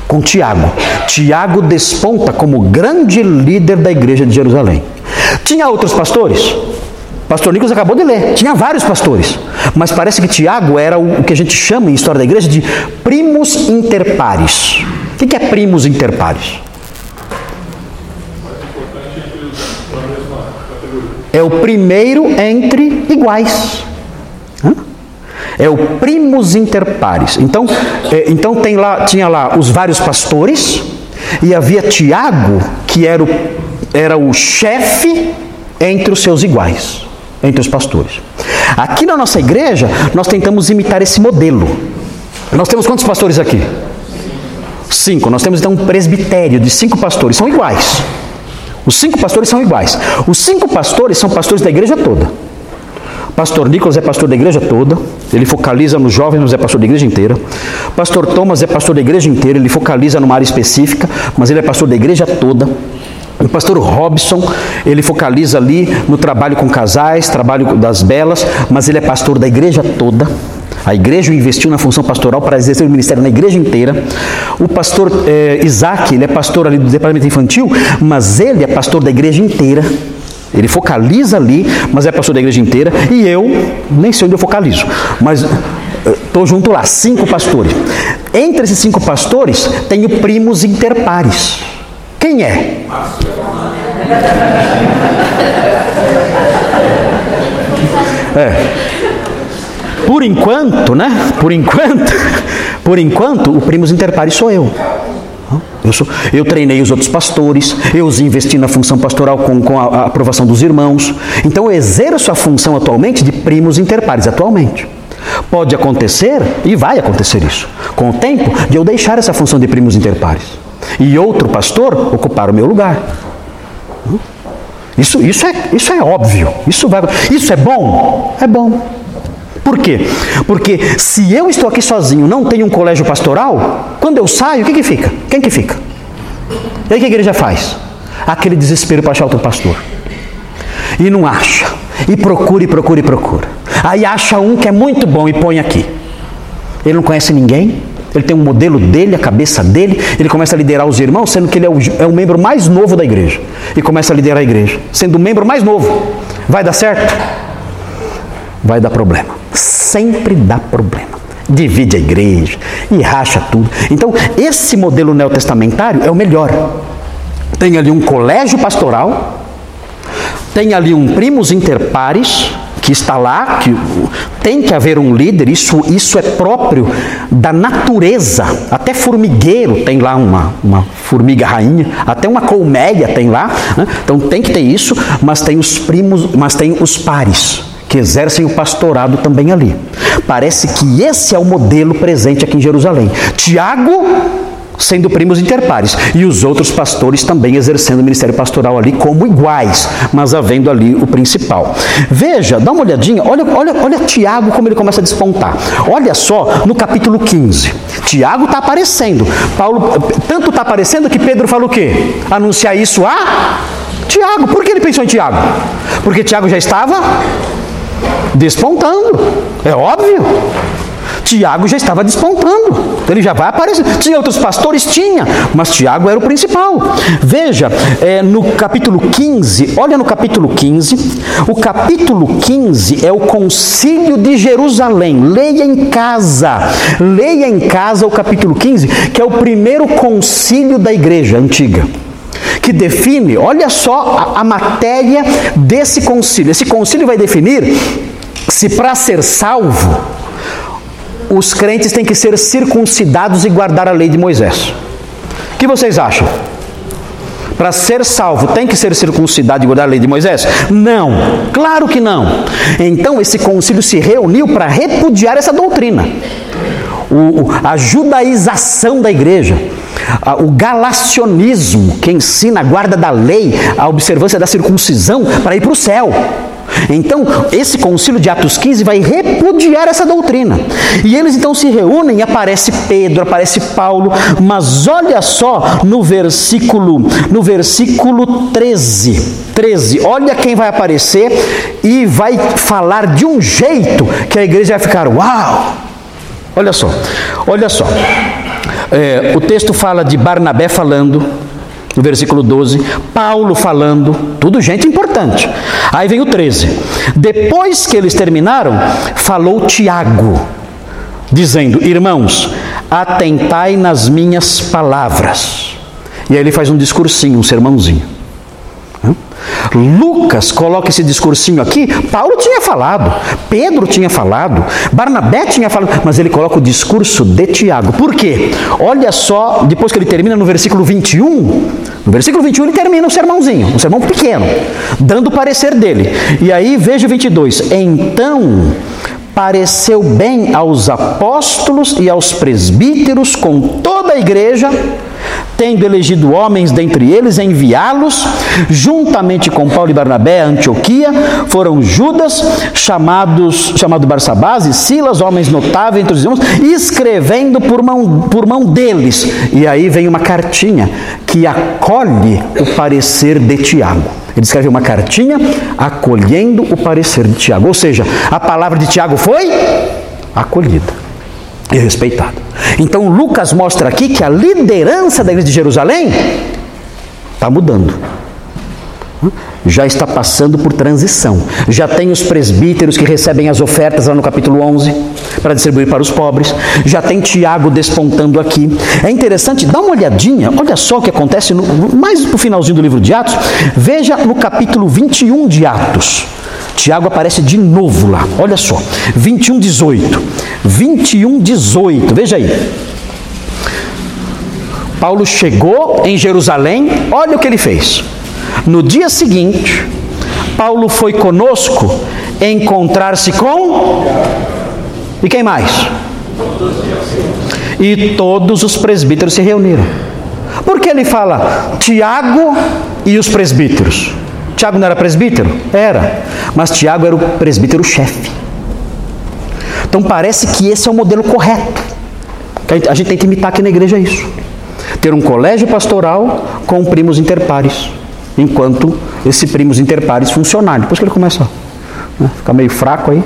com Tiago. Tiago desponta como grande líder da igreja de Jerusalém. Tinha outros pastores? Pastor Nicolas acabou de ler. Tinha vários pastores. Mas parece que Tiago era o que a gente chama em história da igreja de primus inter pares. O que é primus inter pares? É o primeiro entre iguais. É o primus inter pares. Então, é, então tem lá, tinha lá os vários pastores e havia Tiago, que era o, era o chefe entre os seus iguais, entre os pastores. Aqui na nossa igreja, nós tentamos imitar esse modelo. Nós temos quantos pastores aqui? Cinco. Nós temos então um presbitério de cinco pastores, são iguais. Os cinco pastores são iguais. Os cinco pastores são pastores da igreja toda. Pastor Nicolas é pastor da igreja toda, ele focaliza nos jovens, mas é pastor da igreja inteira. Pastor Thomas é pastor da igreja inteira, ele focaliza numa área específica, mas ele é pastor da igreja toda. O pastor Robson, ele focaliza ali no trabalho com casais, trabalho das belas, mas ele é pastor da igreja toda. A igreja investiu na função pastoral para exercer o ministério na igreja inteira. O pastor eh, Isaac, ele é pastor ali do departamento infantil, mas ele é pastor da igreja inteira. Ele focaliza ali, mas é pastor da igreja inteira. E eu nem sei onde eu focalizo, mas estou eh, junto lá, cinco pastores. Entre esses cinco pastores, tenho primos interpares. Quem é? É. Por enquanto, né? Por enquanto, por enquanto, o primos interpares sou eu. Eu, sou, eu, treinei os outros pastores, eu os investi na função pastoral com, com a, a, aprovação dos irmãos. Então eu exerço a função atualmente de primos interpares, atualmente. Pode acontecer, e vai acontecer isso, com o tempo, de eu deixar essa função de primos interpares. E outro pastor ocupar o meu lugar. Isso, isso, é, isso é óbvio. Isso, vai, isso é bom? É bom. Por quê? Porque se eu estou aqui sozinho, não tenho um colégio pastoral, quando eu saio, o que, que fica? Quem que fica? E aí o que a igreja faz? Aquele desespero para achar outro pastor. E não acha. E procura, e procura, e procura. Aí acha um que é muito bom e põe aqui. Ele não conhece ninguém, Ele tem um modelo dele, a cabeça dele, ele começa a liderar os irmãos, sendo que ele é o, é o membro mais novo da igreja. E começa a liderar a igreja, sendo o membro mais novo. Vai dar certo? Vai dar problema. Sempre dá problema. Divide a igreja e racha tudo. Então, esse modelo neotestamentário é o melhor. Tem ali um colégio pastoral, tem ali um primus inter pares, que está lá, que tem que haver um líder, isso, isso é próprio da natureza. Até formigueiro tem lá uma, uma formiga rainha, até uma colmeia tem lá. Né? Então tem que ter isso, mas tem os primos, mas tem os pares que exercem o pastorado também ali. Parece que esse é o modelo presente aqui em Jerusalém. Tiago sendo primos interpares, e os outros pastores também exercendo o ministério pastoral ali como iguais, mas havendo ali o principal. Veja, dá uma olhadinha, olha, olha, olha Tiago como ele começa a despontar. Olha só no capítulo 15. Tiago está aparecendo. Paulo tanto está aparecendo que Pedro fala o quê? Anunciar isso a Tiago. Por que ele pensou em Tiago? Porque Tiago já estava despontando. É óbvio. Tiago já estava despontando, ele já vai aparecer. Tinha outros pastores? Tinha, mas Tiago era o principal. Veja, é, no capítulo 15, olha no capítulo 15, o capítulo 15 é o concílio de Jerusalém. Leia em casa, leia em casa o capítulo 15, que é o primeiro concílio da igreja antiga que define, olha só a, a, matéria desse concílio. Esse concílio vai definir se para ser salvo os crentes têm que ser circuncidados e guardar a lei de Moisés. O que vocês acham? Para ser salvo, tem que ser circuncidado e guardar a lei de Moisés? Não, claro que não. Então esse concílio se reuniu para repudiar essa doutrina. O, a judaização da igreja, o galacionismo que ensina a guarda da lei, a observância da circuncisão para ir para o céu. Então, esse concílio de Atos 15 vai repudiar essa doutrina. E eles então se reúnem e aparece Pedro, aparece Paulo, mas olha só no versículo, no versículo 13. 13. Olha quem vai aparecer e vai falar de um jeito que a igreja vai ficar, uau! Olha só, olha só. É, o texto fala de Barnabé falando, no versículo 12, Paulo falando, tudo gente importante. Aí vem o 13. Depois que eles terminaram, falou Tiago, dizendo: Irmãos, atentai nas minhas palavras. E aí ele faz um discursinho, um sermãozinho. Lucas coloca esse discursinho aqui, Paulo tinha falado, Pedro tinha falado, Barnabé tinha falado, mas ele coloca o discurso de Tiago. Por quê? Olha só, depois que ele termina no versículo 21, no versículo 21 ele termina um sermãozinho, um sermão pequeno, dando o parecer dele. E aí veja o 22. Então pareceu bem aos apóstolos e aos presbíteros com toda a igreja tendo elegido homens dentre eles, enviá-los, juntamente com Paulo e Barnabé a Antioquia, foram Judas, chamados, chamado Barsabás e Silas, homens notáveis entre os irmãos, escrevendo por mão, por mão deles. E aí vem uma cartinha que acolhe o parecer de Tiago. Ele escreve uma cartinha acolhendo o parecer de Tiago. Ou seja, a palavra de Tiago foi acolhida e respeitado. Então Lucas mostra aqui que a liderança da igreja de Jerusalém está mudando. Já está passando por transição. Já tem os presbíteros que recebem as ofertas lá no capítulo 11 para distribuir para os pobres. Já tem Tiago despontando aqui. É interessante, dá uma olhadinha, olha só o que acontece no, mais no finalzinho do livro de Atos. Veja no capítulo 21 de Atos. Tiago aparece de novo lá. Olha só. 21, 18. 21, 18. Veja aí. Paulo chegou em Jerusalém, olha o que ele fez. No dia seguinte, Paulo foi conosco encontrar-se com. E quem mais? E todos os presbíteros se reuniram. Por que ele fala Tiago e os presbíteros? Tiago não era presbítero? Era. Mas Tiago era o presbítero-chefe. Então parece que esse é o modelo correto. A gente tem que imitar aqui na igreja isso. Ter um colégio pastoral com primos interpares. Enquanto esse primos interpares funcionar. Depois que ele começa a né, ficar meio fraco aí.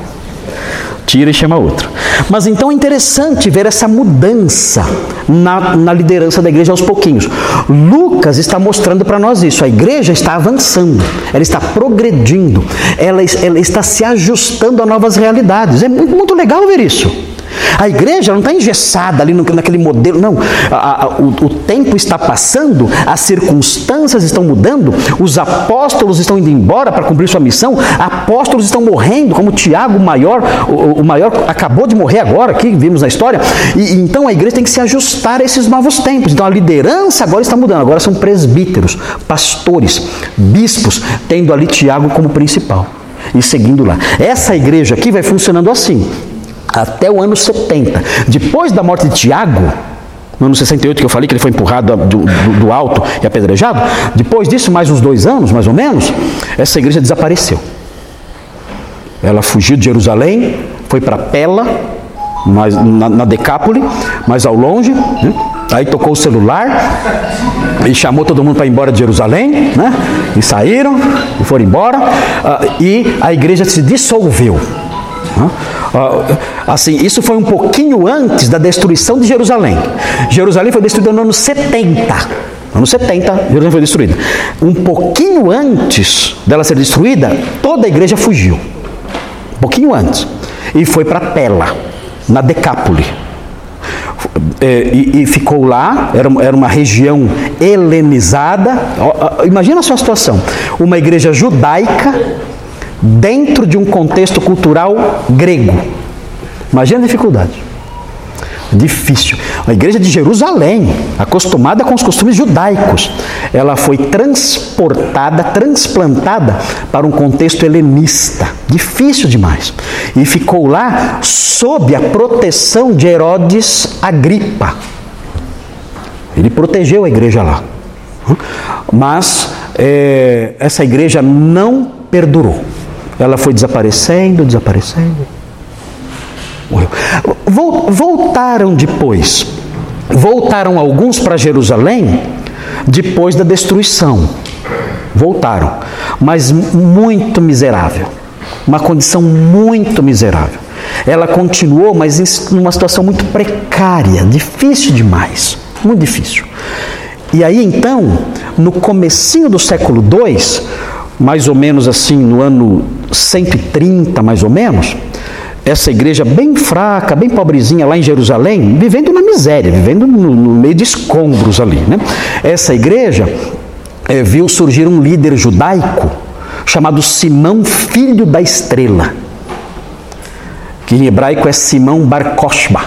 Tira e chama outro. Mas então é interessante ver essa mudança na, na liderança da igreja aos pouquinhos. Lucas está mostrando para nós isso. A igreja está avançando, ela está progredindo, ela, ela está se ajustando a novas realidades. É muito, muito legal ver isso. A igreja não está engessada ali no, naquele modelo, não. A, a, o, o, tempo está passando, as circunstâncias estão mudando, os apóstolos estão indo embora para cumprir sua missão, apóstolos estão morrendo, como Tiago, o maior, o, o maior acabou de morrer agora, aqui vimos na história. E, então a igreja tem que se ajustar a esses novos tempos. Então a liderança agora está mudando, agora são presbíteros, pastores, bispos, tendo ali Tiago como principal e seguindo lá. Essa igreja aqui vai funcionando assim até o ano 70. Depois da morte de Tiago, no ano 68 que eu falei que ele foi empurrado do, do, do, alto e apedrejado, depois disso, mais uns dois anos, mais ou menos, essa igreja desapareceu. Ela fugiu de Jerusalém, foi para Pela, na, na Decápole, mais ao longe, né? aí tocou o celular e chamou todo mundo para ir embora de Jerusalém, né? e saíram, e foram embora, uh, e a igreja se dissolveu. Assim, isso foi um pouquinho antes da destruição de Jerusalém. Jerusalém foi destruída no ano 70. No ano 70, Jerusalém foi destruída. Um pouquinho antes dela ser destruída, toda a igreja fugiu. Um pouquinho antes. E foi para Pela, na Decápole. É, e, e, ficou lá, era, era uma região helenizada. Imagina a sua situação: uma igreja judaica dentro de um contexto cultural grego. Imagina a dificuldade. Difícil. A igreja de Jerusalém, acostumada com os costumes judaicos, ela foi transportada, transplantada para um contexto helenista. Difícil demais. E ficou lá sob a proteção de Herodes Agripa. Ele protegeu a igreja lá. Mas é, essa igreja não perdurou. Ela foi desaparecendo, desaparecendo. Morreu. Voltaram depois. Voltaram alguns para Jerusalém depois da destruição. Voltaram, mas muito miserável. Uma condição muito miserável. Ela continuou, mas em uma situação muito precária, difícil demais, muito difícil. E aí então, no comecinho do século II, mais ou menos assim no ano 130, mais ou menos, essa igreja bem fraca, bem pobrezinha lá em Jerusalém, vivendo na miséria, vivendo no, no meio de escombros ali. Né? Essa igreja é, viu surgir um líder judaico chamado Simão, filho da estrela, que em hebraico é Simão Bar Koshba.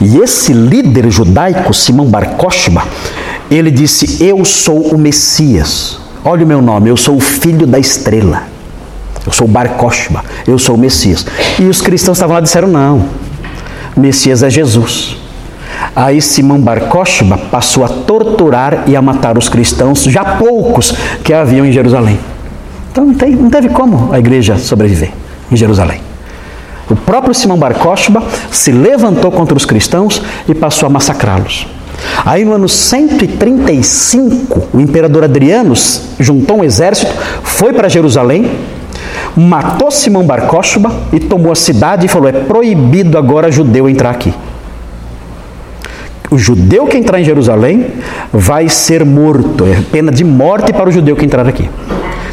E esse líder judaico, Simão Bar Koshba, ele disse: Eu sou o Messias. Olha o meu nome, eu sou o filho da estrela. Eu sou Bar Koshba, eu sou o Messias. E os cristãos estavam lá e disseram: Não, Messias é Jesus. Aí Simão Bar Koshba passou a torturar e a matar os cristãos, já poucos que haviam em Jerusalém. Então não teve, não teve como a igreja sobreviver em Jerusalém. O próprio Simão Bar Koshba se levantou contra os cristãos e passou a massacrá-los. Aí no ano 135, o imperador Adriano juntou um exército, foi para Jerusalém, matou Simão Bar Kokhba e tomou a cidade e falou: é proibido agora judeu entrar aqui. O judeu que entrar em Jerusalém vai ser morto, é pena de morte para o judeu que entrar aqui.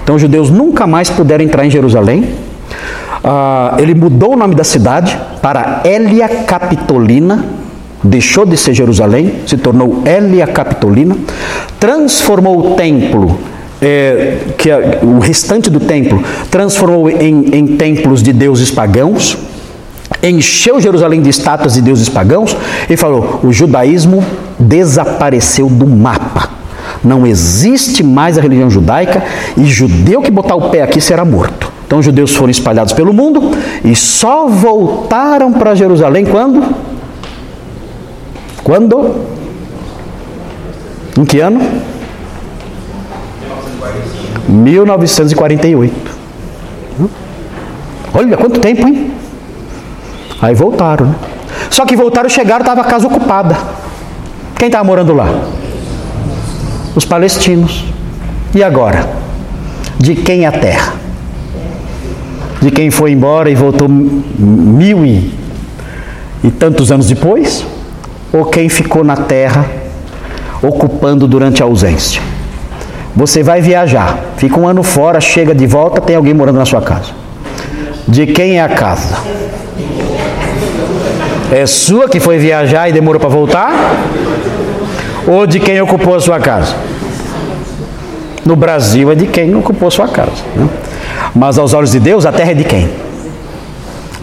Então os judeus nunca mais puderam entrar em Jerusalém. Ah, ele mudou o nome da cidade para Hélia Capitolina, deixou de ser Jerusalém, se tornou Hélia Capitolina, transformou o templo, é, que é, o restante do templo, transformou em, em templos de deuses pagãos, encheu Jerusalém de estátuas de deuses pagãos e falou: o judaísmo desapareceu do mapa. Não existe mais a religião judaica e judeu que botar o pé aqui será morto. Então os judeus foram espalhados pelo mundo e só voltaram para Jerusalém quando? Quando? Em que ano? 1948. Olha quanto tempo, hein? Aí voltaram, né? Só que voltaram, chegaram, estava a casa ocupada. Quem estava morando lá? Os palestinos. E agora? De quem a terra? de quem foi embora e voltou mil e, e tantos anos depois? Ou quem ficou na terra ocupando durante a ausência? Você vai viajar, fica um ano fora, chega de volta, tem alguém morando na sua casa. De quem é a casa? É sua que foi viajar e demorou para voltar? Ou de quem ocupou a sua casa? No Brasil é de quem ocupou a sua casa. Né? Mas aos olhos de Deus, a terra é de quem?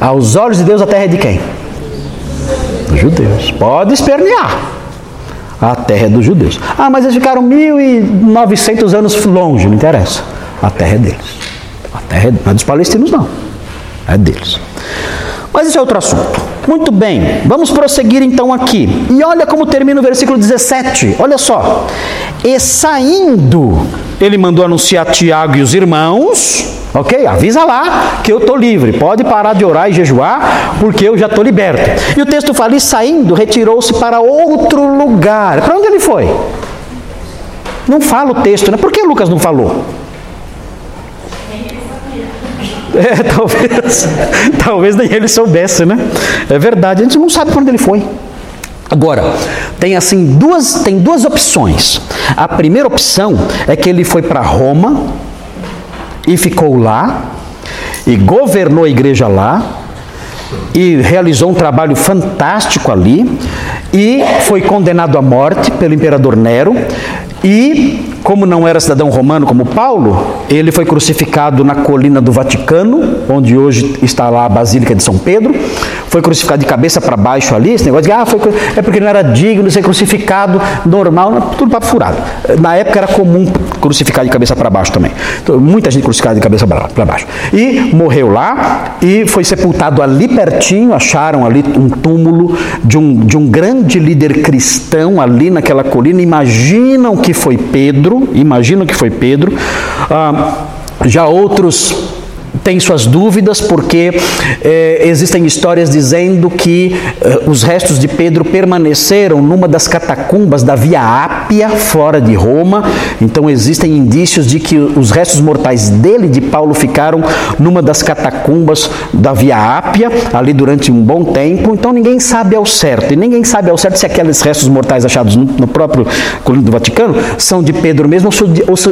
Aos olhos de Deus, a terra é de quem? Dos judeus. Pode espernear. A terra é dos judeus. Ah, mas eles ficaram 1.900 anos longe, não interessa. A terra é deles. A terra é, não é dos palestinos, não. É deles. Mas isso é outro assunto. Muito bem, vamos prosseguir então aqui. E olha como termina o versículo 17. Olha só. E saindo, ele mandou anunciar Tiago e os irmãos. Ok? Avisa lá que eu estou livre. Pode parar de orar e jejuar, porque eu já estou liberto. E o texto fala: e saindo, retirou-se para outro lugar. Para onde ele foi? Não fala o texto, né? Por que Lucas não falou? É, talvez, talvez nem ele soubesse, né? É verdade, a gente não sabe para onde ele foi. Agora, tem assim duas, tem duas opções. A primeira opção é que ele foi para Roma e ficou lá e governou a igreja lá e realizou um trabalho fantástico ali e foi condenado à morte pelo imperador Nero e como não era cidadão romano como Paulo, ele foi crucificado na colina do Vaticano, onde hoje está lá a Basílica de São Pedro. Foi crucificado de cabeça para baixo ali. Esse negócio de ah, foi, é porque não era digno de ser crucificado normal, tudo papo furado. Na época era comum crucificar de cabeça para baixo também. Então, muita gente crucificada de cabeça para baixo. E morreu lá e foi sepultado ali pertinho. Acharam ali um túmulo de um, de um grande líder cristão ali naquela colina. Imaginam que foi Pedro. Imagino que foi Pedro. Ah, já outros tem suas dúvidas, porque eh, existem histórias dizendo que eh, os restos de Pedro permaneceram numa das catacumbas da Via Ápia, fora de Roma. Então existem indícios de que os restos mortais dele, de Paulo, ficaram numa das catacumbas da Via Ápia, ali durante um bom tempo. Então ninguém sabe ao certo, e ninguém sabe ao certo se aqueles restos mortais achados no, próprio colino do Vaticano são de Pedro mesmo ou se,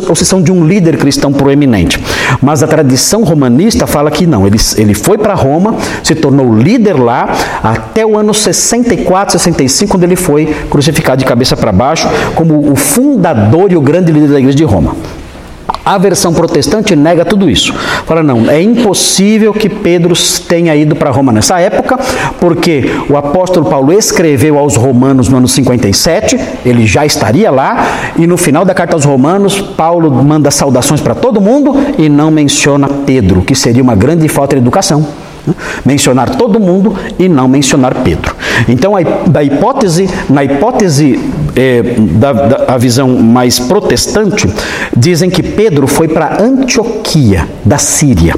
ou, se, são de um líder cristão proeminente. Mas a tradição romana romanista fala que não, ele, ele foi para Roma, se tornou líder lá, até o ano 64, 65, quando ele foi crucificado de cabeça para baixo, como o fundador e o grande líder da igreja de Roma. A versão protestante nega tudo isso. Fala, não, é impossível que Pedro tenha ido para Roma nessa época, porque o apóstolo Paulo escreveu aos Romanos no ano 57, ele já estaria lá, e no final da carta aos Romanos, Paulo manda saudações para todo mundo e não menciona Pedro, que seria uma grande falta de educação. Mencionar todo mundo e não mencionar Pedro. Então, da hipótese, na hipótese é, da, da a visão mais protestante, dizem que Pedro foi para Antioquia, da Síria.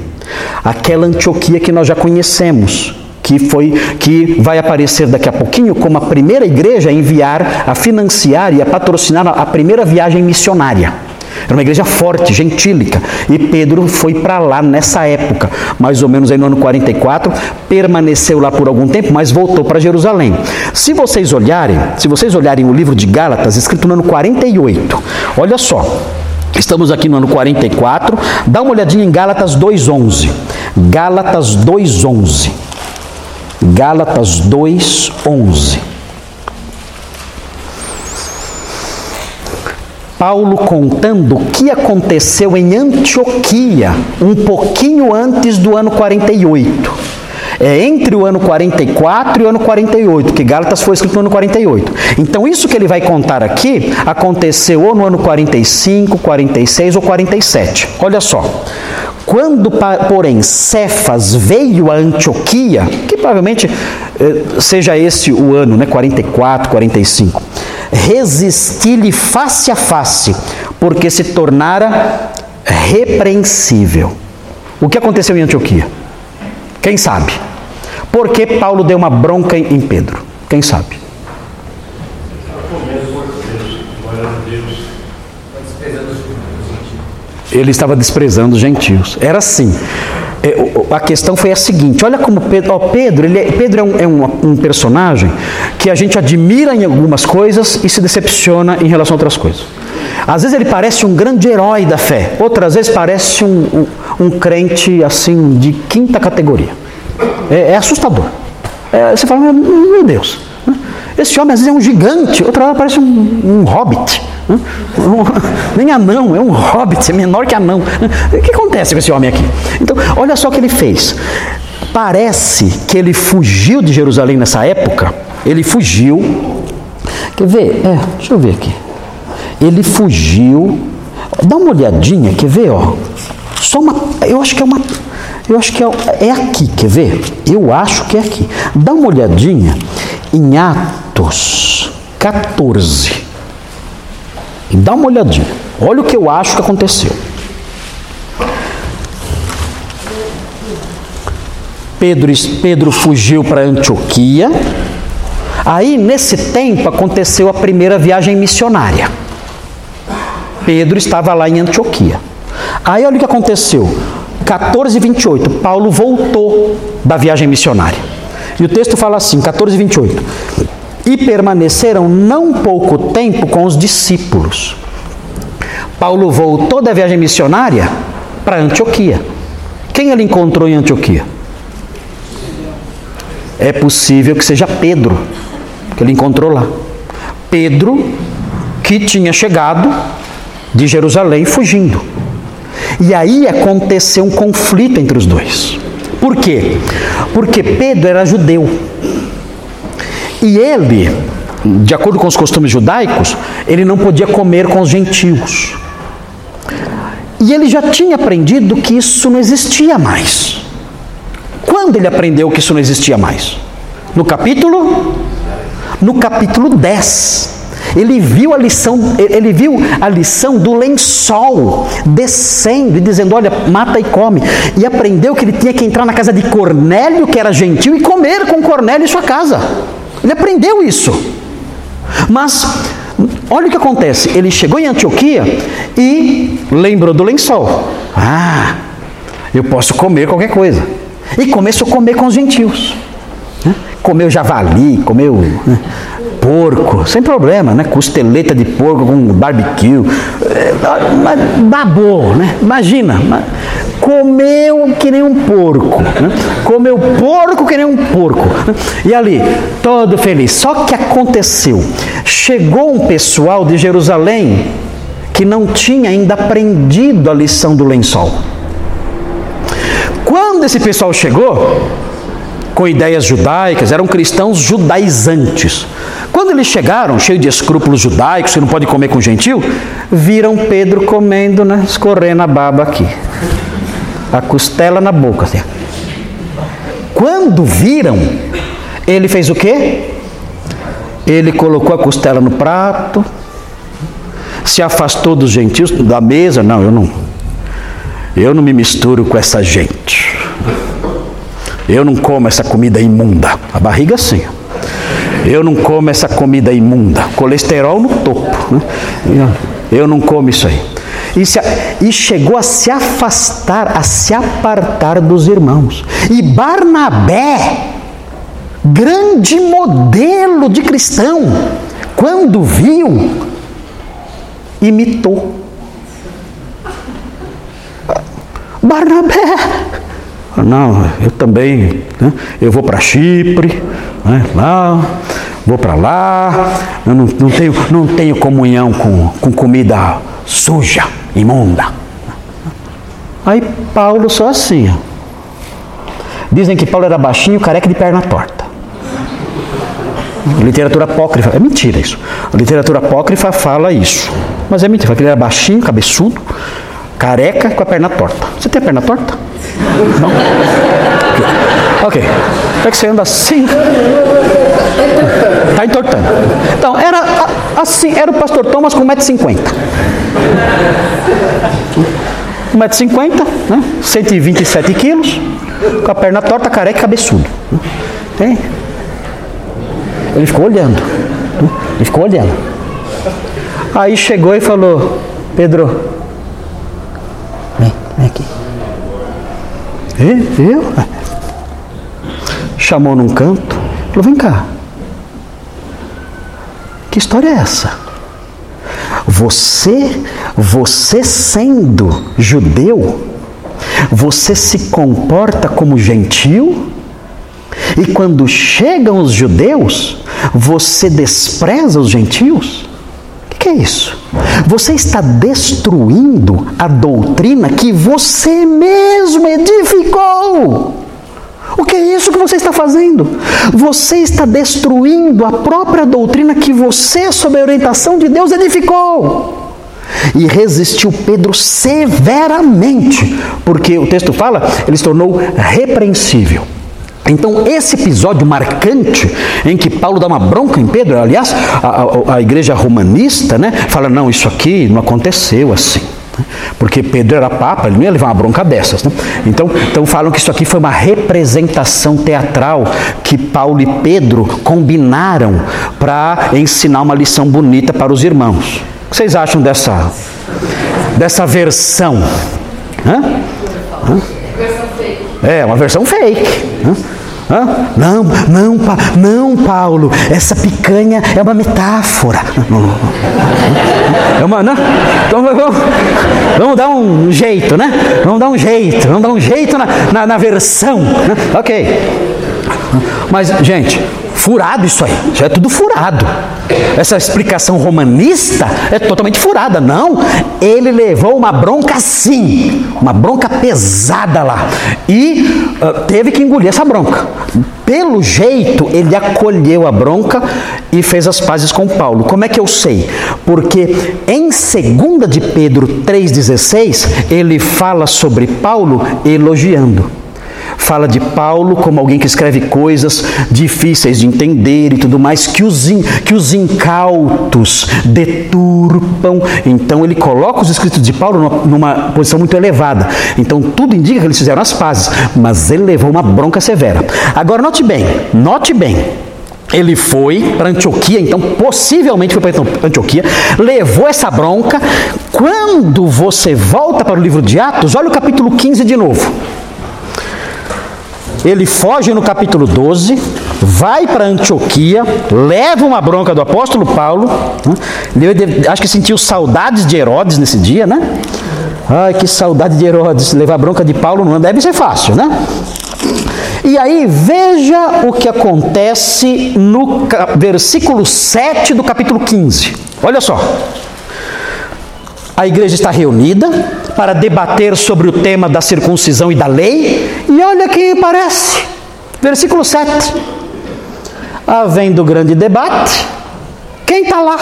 Aquela Antioquia que nós já conhecemos, que foi que vai aparecer daqui a pouquinho como a primeira igreja a enviar, a financiar e a patrocinar a primeira viagem missionária. Era uma igreja forte, gentílica. E Pedro foi para lá nessa época, mais ou menos aí no ano 44, permaneceu lá por algum tempo, mas voltou para Jerusalém. Se vocês olharem, se vocês olharem o livro de Gálatas, escrito no ano 48, olha só. Estamos aqui no ano 44, dá uma olhadinha em Gálatas 2:11. Gálatas 2:11. Gálatas 2:11. Paulo contando o que aconteceu em Antioquia, um pouquinho antes do ano 48. É entre o ano 44 e o ano 48, que Gálatas foi escrito no ano 48. Então, isso que ele vai contar aqui aconteceu ou no ano 45, 46 ou 47. Olha só. Quando, porém, Cefas veio a Antioquia, que provavelmente eh, seja esse o ano, né, 44, 45, resisti-lhe face a face, porque se tornara repreensível. O que aconteceu em Antioquia? Quem sabe? Por que Paulo deu uma bronca em Pedro? Quem sabe? Ele estava desprezando os gentios. Era assim. É, a questão foi a seguinte: olha como Pedro, ó, Pedro, ele é, Pedro é, um, é um, um, personagem que a gente admira em algumas coisas e se decepciona em relação a outras coisas. Às vezes ele parece um grande herói da fé, outras vezes parece um, um, crente assim de quinta categoria. É, é assustador. É, você fala, meu Deus, né? esse homem às vezes é um gigante, outra hora parece um, hobbit. Né? Nem anão, é um hobbit, é menor que anão. O que acontece com esse homem aqui? Então, olha só o que ele fez. Parece que ele fugiu de Jerusalém nessa época. Ele fugiu. Quer ver? É, deixa eu ver aqui. Ele fugiu. Dá uma olhadinha, quer ver? Ó. Só uma. Eu acho que é uma. Eu acho que é, é aqui, quer ver? Eu acho que é aqui. Dá uma olhadinha em Atos 14. Dá uma olhadinha. Olha o que eu acho que aconteceu. Pedro, Pedro fugiu para Antioquia. Aí, nesse tempo, aconteceu a primeira viagem missionária. Pedro estava lá em Antioquia. Aí, olha o que aconteceu. 14 e 28, Paulo voltou da viagem missionária. E o texto fala assim, 14 e 28. E permaneceram não pouco tempo com os discípulos. Paulo voltou da viagem missionária para Antioquia. Quem ele encontrou em Antioquia? É possível que seja Pedro, que ele encontrou lá. Pedro, que tinha chegado de Jerusalém fugindo. E aí aconteceu um conflito entre os dois. Por quê? Porque Pedro era judeu. E ele, de acordo com os costumes judaicos, ele não podia comer com os gentios. E ele já tinha aprendido que isso não existia mais. Quando ele aprendeu que isso não existia mais? No capítulo? No capítulo 10. Ele viu a lição, ele viu a lição do lençol descendo e dizendo: "Olha, mata e come". E aprendeu que ele tinha que entrar na casa de Cornélio, que era gentil, e comer com Cornélio em sua casa. Ele aprendeu isso. Mas olha o que acontece. Ele chegou em Antioquia e lembrou do lençol. Ah, eu posso comer qualquer coisa. E começou a comer com os gentios. Né? Comeu javali, comeu né? Porco, sem problema, né? Costeleta de porco com barbecue. É, babou, né? Imagina, comeu que nem um porco, né? comeu porco que nem um porco. Né? E ali, todo feliz. Só que aconteceu, chegou um pessoal de Jerusalém que não tinha ainda aprendido a lição do lençol. Quando esse pessoal chegou, com ideias judaicas, eram cristãos judaizantes. Quando eles chegaram, cheios de escrúpulos judaicos, que não pode comer com gentil, viram Pedro comendo, né, escorrendo a baba aqui. A costela na boca. Assim. Quando viram, ele fez o quê? Ele colocou a costela no prato, se afastou dos gentios da mesa. Não, eu não. Eu não me misturo com essa gente. Eu não como essa comida imunda. A barriga sim. Eu não como essa comida imunda. Colesterol no topo. Né? Eu não como isso aí. E, se, e, chegou a se afastar, a se apartar dos irmãos. E Barnabé, grande modelo de cristão, quando viu, imitou. Barnabé, não, eu também, né? eu vou para Chipre, né? lá, vou para lá, eu não, não, tenho, não tenho comunhão com, com comida suja, imunda. Aí Paulo só assim. Dizem que Paulo era baixinho, careca de perna torta. Literatura apócrifa, é mentira isso. A literatura apócrifa fala isso. Mas é mentira, fala que ele era baixinho, cabeçudo, careca com a perna torta. Você tem a perna torta? Não? Ok. É que você anda assim. Está entortando. Então, era assim, era o pastor Thomas com 1,50m. 1,50m, né? 127 quilos, com a perna torta, careca e cabeçudo. Tem? Ele ficou olhando. Ele ficou olhando. Aí chegou e falou, Pedro, vem, vem aqui. Eu? Chamou num canto, falou: vem cá. Que história é essa? Você, você sendo judeu, você se comporta como gentil? E quando chegam os judeus, você despreza os gentios? O que é isso? Você está destruindo a doutrina que você mesmo edificou. O que é isso que você está fazendo? Você está destruindo a própria doutrina que você, sob a orientação de Deus, edificou. E resistiu Pedro severamente, porque o texto fala, ele se tornou repreensível. Então, esse episódio marcante em que Paulo dá uma bronca em Pedro, aliás, a, a, a igreja romanista né, fala: não, isso aqui não aconteceu assim. Né? Porque Pedro era papa, ele não ia levar uma bronca dessas. Né? Então, então falam que isso aqui foi uma representação teatral que Paulo e Pedro combinaram para ensinar uma lição bonita para os irmãos. O que vocês acham dessa, dessa versão? Hã? Hã? É, uma versão fake. Hã? Não, não, não, Paulo, essa picanha é uma metáfora. É uma, não? Então vamos, vamos dar um jeito, né? Vamos dar um jeito, vamos dar um jeito na, na, na versão. Né? Ok. Mas, gente, Furado isso aí, já é tudo furado. Essa explicação romanista é totalmente furada. Não, ele levou uma bronca sim, uma bronca pesada lá. E uh, teve que engolir essa bronca. Pelo jeito, ele acolheu a bronca e fez as pazes com Paulo. Como é que eu sei? Porque em 2 de Pedro 3,16, ele fala sobre Paulo elogiando fala de Paulo como alguém que escreve coisas difíceis de entender e tudo mais, que os, in, que os incautos deturpam. Então ele coloca os escritos de Paulo numa, numa posição muito elevada. Então tudo indica que eles fizeram as pazes, mas ele levou uma bronca severa. Agora note bem, note bem. Ele foi para Antioquia, então possivelmente foi para Antioquia, levou essa bronca. Quando você volta para o livro de Atos, olha o capítulo 15 de novo. Ele foge no capítulo 12, vai para Antioquia, leva uma bronca do apóstolo Paulo. Né? Acho que sentiu saudades de Herodes nesse dia, né? Ai, que saudade de Herodes. Levar bronca de Paulo não deve ser fácil, né? E aí, veja o que acontece no versículo 7 do capítulo 15. Olha só. A igreja está reunida para debater sobre o tema da circuncisão e da lei, e olha que parece. Versículo 7. Havendo grande debate, quem está lá?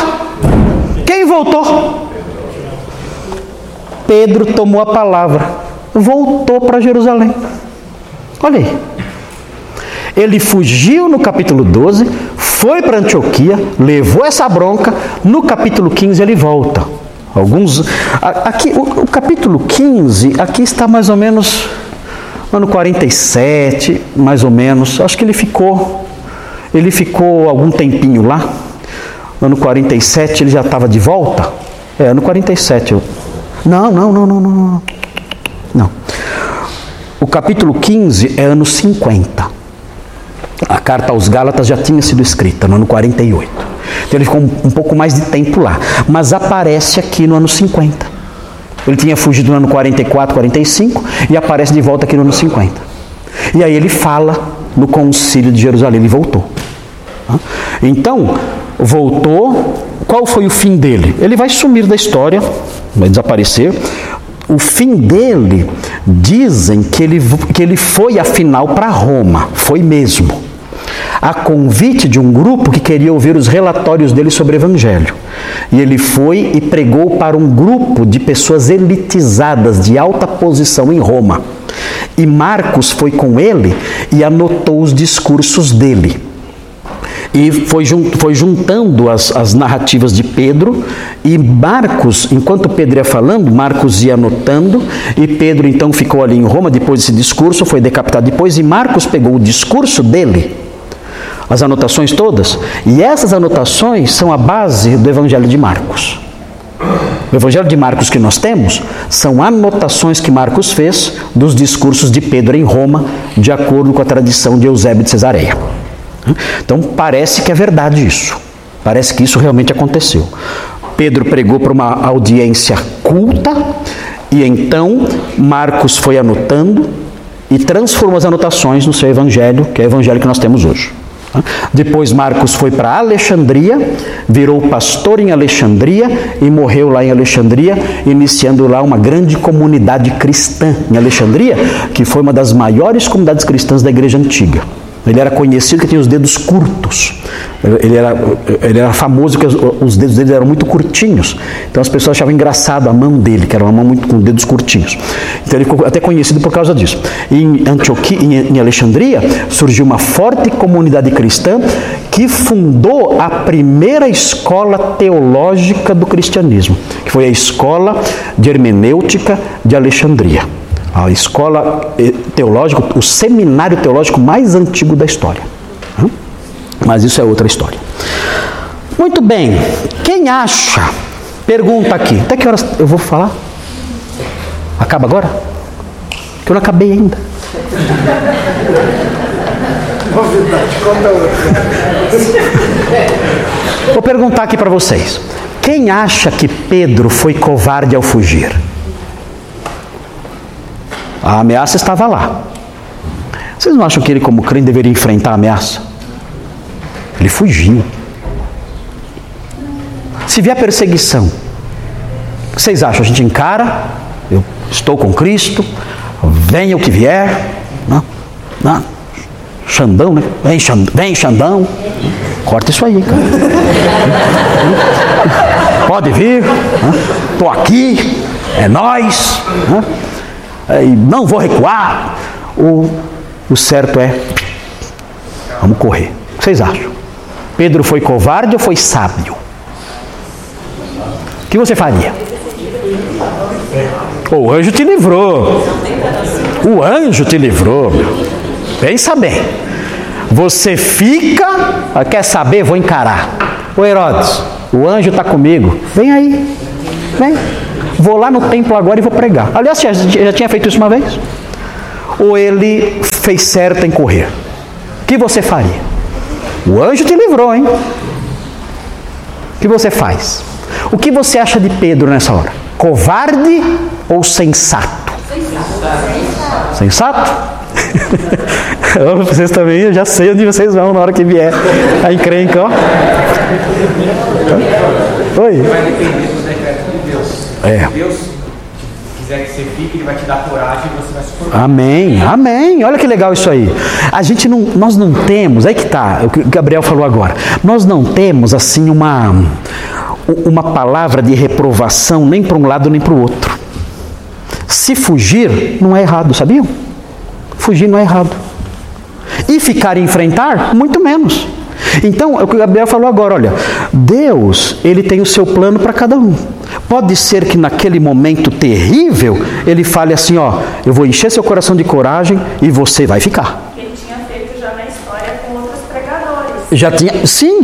Quem voltou? Pedro tomou a palavra, voltou para Jerusalém. Olha aí. Ele fugiu no capítulo 12, foi para Antioquia, levou essa bronca, no capítulo 15 ele volta. Alguns. Aqui, o, o capítulo 15, aqui está mais ou menos ano 47, mais ou menos. Acho que ele ficou. Ele ficou algum tempinho lá. Ano 47 ele já estava de volta. É, ano 47. Eu... Não, não, não, não, não. Não. O capítulo 15 é ano 50. A carta aos Gálatas já tinha sido escrita no ano 48. Então ele ficou um, um pouco mais de tempo lá. Mas aparece aqui no ano 50. Ele tinha fugido no ano 44, 45 e aparece de volta aqui no ano 50. E aí ele fala no concílio de Jerusalém, ele voltou. Então, voltou, qual foi o fim dele? Ele vai sumir da história, vai desaparecer. O fim dele, dizem que ele, que ele foi afinal para Roma, foi mesmo a convite de um grupo que queria ouvir os relatórios dele sobre o Evangelho. E ele foi e pregou para um grupo de pessoas elitizadas, de alta posição em Roma. E Marcos foi com ele e anotou os discursos dele. E foi, juntando as, as narrativas de Pedro, e Marcos, enquanto Pedro ia falando, Marcos ia anotando, e Pedro então ficou ali em Roma depois desse discurso, foi decapitado depois, e Marcos pegou o discurso dele as anotações todas, e essas anotações são a base do Evangelho de Marcos. O Evangelho de Marcos que nós temos são anotações que Marcos fez dos discursos de Pedro em Roma, de acordo com a tradição de Eusébio de Cesareia. Então parece que é verdade isso. Parece que isso realmente aconteceu. Pedro pregou para uma audiência culta e então Marcos foi anotando e transformou as anotações no seu evangelho, que é o evangelho que nós temos hoje. Depois Marcos foi para Alexandria, virou pastor em Alexandria e morreu lá em Alexandria, iniciando lá uma grande comunidade cristã em Alexandria, que foi uma das maiores comunidades cristãs da igreja antiga. Ele era conhecido que tinha os dedos curtos. Ele era, ele era famoso porque os dedos dele eram muito curtinhos. Então as pessoas achavam engraçado a mão dele, que era uma mão muito, com dedos curtinhos. Então ele ficou até conhecido por causa disso. em Antioquia, em Alexandria, surgiu uma forte comunidade cristã que fundou a primeira escola teológica do cristianismo, que foi a escola de hermenêutica de Alexandria a escola eh, teológica, o seminário teológico mais antigo da história. Mas isso é outra história. Muito bem, quem acha? Pergunta aqui. Até que horas eu vou falar? Acaba agora? Que eu não acabei ainda. Vou perguntar aqui para vocês. Quem acha que Pedro foi covarde ao fugir? A ameaça estava lá. Vocês não acham que ele, como crente, deveria enfrentar a ameaça? Ele fugiu. Se vier perseguição, o que vocês acham? A gente encara, eu estou com Cristo, venha o que vier, não, não. Xandão, né? Vem, Xandão, vem Xandão. Corta isso aí, cara. Pode vir, estou aqui, é nós. É, e não vou recuar. O, o certo é, vamos correr. O que vocês acham? Pedro foi covarde ou foi sábio? O que você faria? O anjo te livrou. O anjo te livrou. Pensa bem. Você fica, ah, quer saber? Vou encarar. Ô Herodes, o anjo está comigo. Vem aí. Vem. Vou lá no templo agora e vou pregar. Aliás, já, já tinha feito isso uma vez? Ou ele fez certo em correr? O que você faria? O anjo te livrou, hein? O que você faz? O que você acha de Pedro nessa hora? Covarde ou sensato? Sensato. Sensato? vocês também, eu já sei onde vocês vão na hora que vier a encrenca, ó. Oi. É. Se Deus quiser que você fique, Ele vai te dar coragem e você vai se formar. Amém, amém. Olha que legal isso aí. A gente não, nós não temos, aí que está, o que o Gabriel falou agora. Nós não temos assim uma, uma palavra de reprovação nem para um lado nem para o outro. Se fugir, não é errado, sabiam? Fugir não é errado. E ficar e enfrentar, muito menos. Então, é o que o Gabriel falou agora, olha, Deus, ele tem o seu plano para cada um. Pode ser que naquele momento terrível, ele fale assim, ó, eu vou encher seu coração de coragem e você vai ficar. Ele tinha feito já na história com outros pregadores. Já tinha, sim.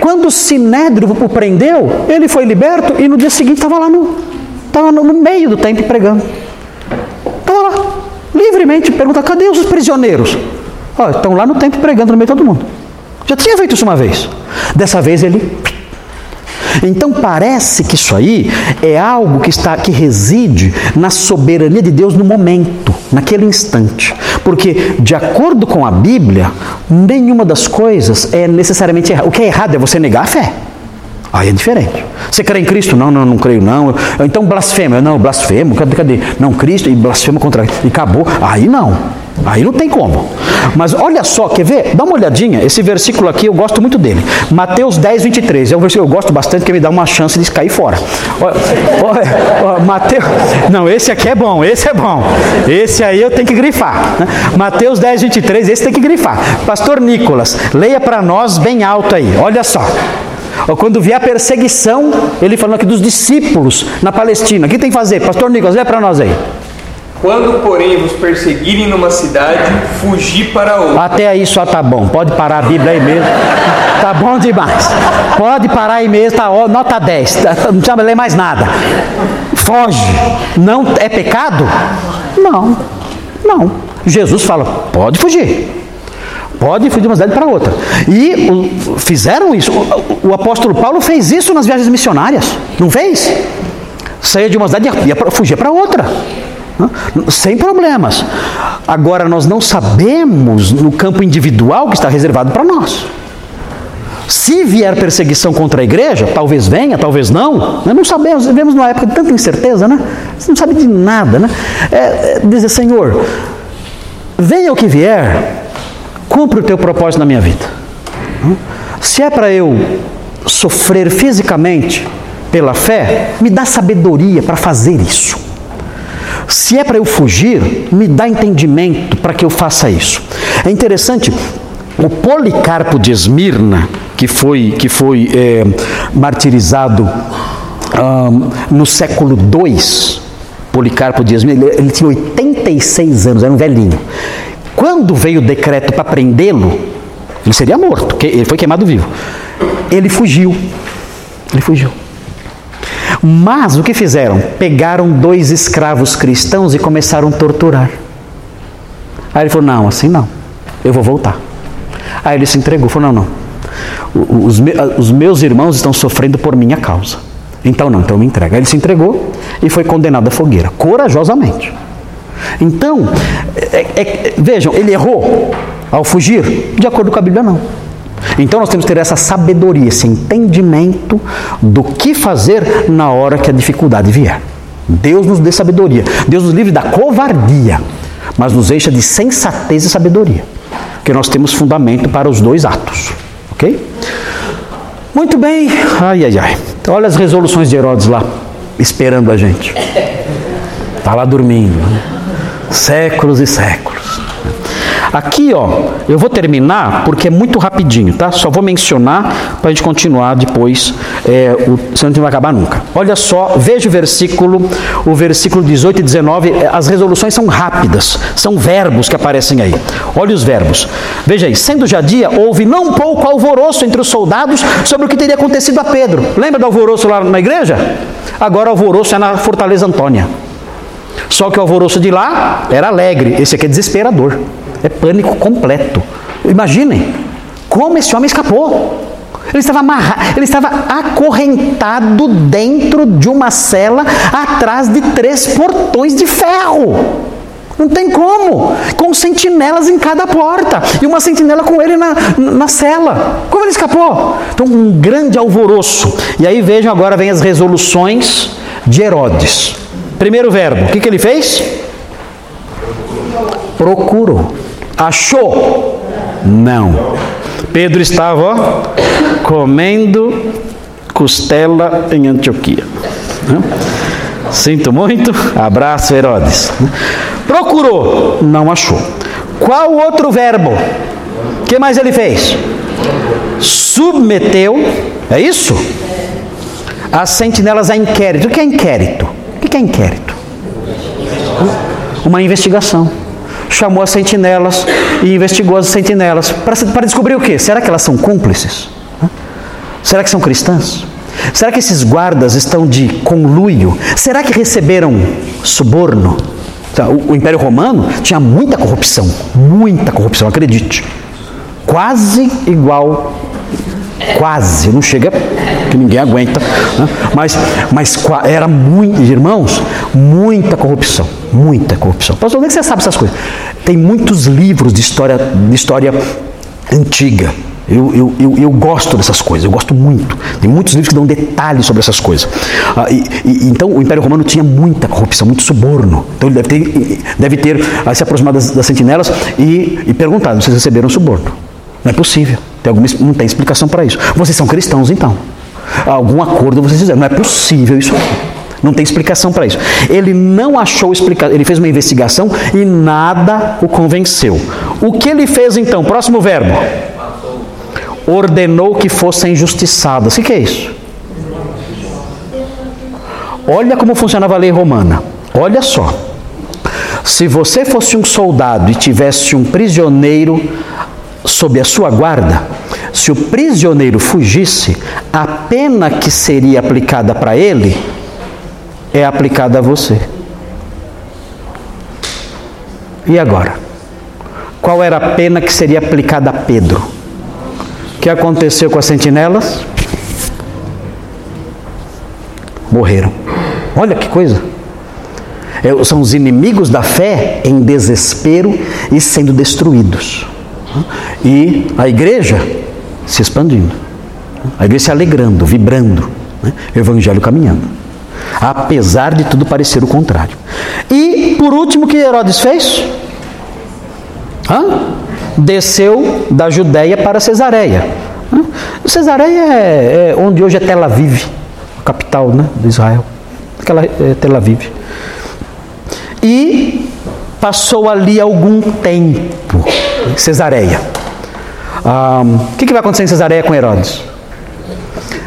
Quando o Sinédrio o prendeu, ele foi liberto e no dia seguinte estava lá no, estava no meio do templo pregando. Estava lá, livremente, pergunta, cadê os prisioneiros? Ó, estão lá no templo pregando no meio de todo mundo. Já tinha feito isso uma vez. Dessa vez ele. Então parece que isso aí é algo que está que reside na soberania de Deus no momento, naquele instante. Porque de acordo com a Bíblia, nenhuma das coisas é necessariamente errada. O que é errado é você negar a fé. Aí é diferente. Você crê em Cristo? Não, não, não creio não. Então blasfema. Não, blasfemo. Cadê, cadê? Não, Cristo e blasfema contra. E acabou. Aí não. Aí não tem como. Mas olha só, quer ver? Dá uma olhadinha. Esse versículo aqui eu gosto muito dele. Mateus 10, 23. É um versículo que eu gosto bastante, que me dá uma chance de cair fora. Olha, Mateus. Não, esse aqui é bom, esse é bom. Esse aí eu tenho que grifar. Né? Mateus 10, 23, esse tem que grifar. Pastor Nicolas, leia para nós bem alto aí. Olha só. Quando vier a perseguição, ele falando aqui dos discípulos na Palestina. O que tem que fazer? Pastor Nicolas, leia para nós aí. Quando, porém, vos perseguirem numa cidade, fugi para outra. Até aí só tá bom. Pode parar a Bíblia aí mesmo. Tá bom demais. pode parar aí mesmo, tá, ó, nota 10, tá, não precisa ler mais nada. Foge. Não é pecado? Não, não. Jesus fala, pode fugir. Pode fugir de uma cidade para outra. E o, fizeram isso. O, o, apóstolo Paulo fez isso nas viagens missionárias. Não fez? Saía de uma cidade e ia fugir para outra. Sem problemas. Agora, nós não sabemos no campo individual que está reservado para nós. Se vier perseguição contra a igreja, talvez venha, talvez não. Nós não sabemos, vivemos numa época de tanta incerteza, né? Você não sabe de nada, né? É, é, dizer, Senhor, venha o que vier, cumpre o teu propósito na minha vida. Se é para eu sofrer fisicamente pela fé, me dá sabedoria para fazer isso. Se é para eu fugir, me dá entendimento para que eu faça isso. É interessante, o Policarpo de Esmirna, que foi, que foi é, martirizado um, no século II, Policarpo de Esmirna, ele, ele tinha 86 anos, era um velhinho. Quando veio o decreto para prendê-lo, ele seria morto, ele foi queimado vivo. Ele fugiu. Ele fugiu. Mas o que fizeram? Pegaram dois escravos cristãos e começaram a torturar. Aí ele falou: Não, assim não, eu vou voltar. Aí ele se entregou, falou: Não, não, os, os meus irmãos estão sofrendo por minha causa. Então não, então me entrega. Aí ele se entregou e foi condenado à fogueira, corajosamente. Então, é, é, vejam, ele errou ao fugir? De acordo com a Bíblia, não. Então nós temos que ter essa sabedoria, esse entendimento do que fazer na hora que a dificuldade vier. Deus nos dê sabedoria. Deus nos livre da covardia, mas nos deixa de sensatez e sabedoria. Porque nós temos fundamento para os dois atos. Ok? Muito bem. Ai, ai, ai. Então, olha as resoluções de Herodes lá, esperando a gente. Está lá dormindo. Né? Séculos e séculos. Aqui, ó, eu vou terminar porque é muito rapidinho, tá? Só vou mencionar para a gente continuar depois, é, o, senão não vai acabar nunca. Olha só, veja o versículo, o versículo 18 e 19, é, as resoluções são rápidas, são verbos que aparecem aí. Olha os verbos. Veja aí, sendo já dia, houve não pouco alvoroço entre os soldados sobre o que teria acontecido a Pedro. Lembra do alvoroço lá na igreja? Agora o alvoroço é na Fortaleza Antônia. Só que o alvoroço de lá era alegre, esse aqui é desesperador. É pânico completo. Imaginem como esse homem escapou. Ele estava amarrado, ele estava acorrentado dentro de uma cela atrás de três portões de ferro. Não tem como. Com sentinelas em cada porta. E uma sentinela com ele na, na cela. Como ele escapou? Então, um grande alvoroço. E aí vejam agora vem as resoluções de Herodes. Primeiro verbo, o que, que ele fez? Procurou. Achou? Não. Pedro estava ó, comendo costela em Antioquia. Sinto muito. Abraço, Herodes. Procurou, não achou. Qual outro verbo? O que mais ele fez? Submeteu, é isso? As sentinelas a inquérito. O que é inquérito? O que é inquérito? Uma investigação. Chamou as sentinelas e investigou as sentinelas. Para descobrir o que? Será que elas são cúmplices? Será que são cristãs? Será que esses guardas estão de conluio? Será que receberam suborno? O Império Romano tinha muita corrupção, muita corrupção, acredite. Quase igual Quase, não chega que ninguém aguenta, né? mas, mas era muito, irmãos, muita corrupção, muita corrupção. Pastor, onde é que você sabe essas coisas? Tem muitos livros de história, de história antiga. Eu, eu, eu, eu, gosto dessas coisas, eu gosto muito. Tem muitos livros que dão detalhes sobre essas coisas. Ah, e, e, então, o Império Romano tinha muita corrupção, muito suborno. Então, ele deve ter, deve ter ah, se aproximado das, das sentinelas e, e perguntado: vocês receberam suborno? Não é possível. Tem alguma, não tem explicação para isso. Vocês são cristãos, então. Algum acordo vocês fizeram. Não é possível isso aqui. Não tem explicação para isso. Ele não achou explicação. Ele fez uma investigação e nada o convenceu. O que ele fez então? Próximo verbo. Ordenou que fossem injustiçadas. O que é isso? Olha como funcionava a lei romana. Olha só. Se você fosse um soldado e tivesse um prisioneiro sob a sua guarda, se o prisioneiro fugisse, a pena que seria aplicada para ele é aplicada a você. E agora? Qual era a pena que seria aplicada a Pedro? O que aconteceu com as sentinelas? Morreram. Olha que coisa. É, são os inimigos da fé em desespero e sendo destruídos. E a igreja se expandindo. A igreja se alegrando, vibrando. Né? O evangelho caminhando. Apesar de tudo parecer o contrário. E, por último, o que Herodes fez? Hã? Desceu da Judéia para Cesareia. Hã? Cesareia é, é, onde hoje é Tel Aviv, a capital né, de Israel. Aquela é Tel Aviv. E passou ali algum tempo. Cesareia. O que, vai acontecer em Cesareia com Herodes?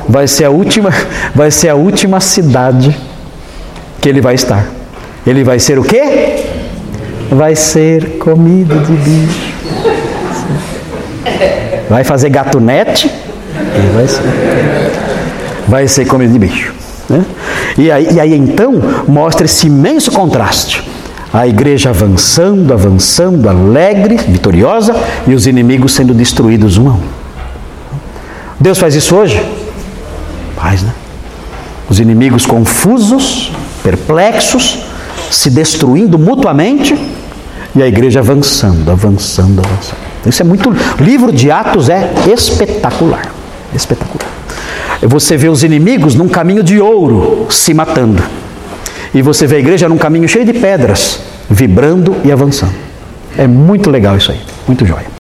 Vai ser a última, vai ser a última cidade que ele vai estar. Ele vai ser o quê? Vai ser comida de bicho. Vai fazer gatunete vai ser, vai ser comida de bicho. Né? E, aí, e aí então mostra esse imenso contraste. A igreja avançando, avançando, alegre, vitoriosa, e os inimigos sendo destruídos um a um. Deus faz isso hoje? Faz, né? Os inimigos confusos, perplexos, se destruindo mutuamente, e a igreja avançando, avançando, avançando. Isso é muito. O livro de Atos é espetacular. Espetacular. Você vê os inimigos num caminho de ouro se matando. E você vê a igreja num caminho cheio de pedras, vibrando e avançando. É muito legal isso aí, muito jóia.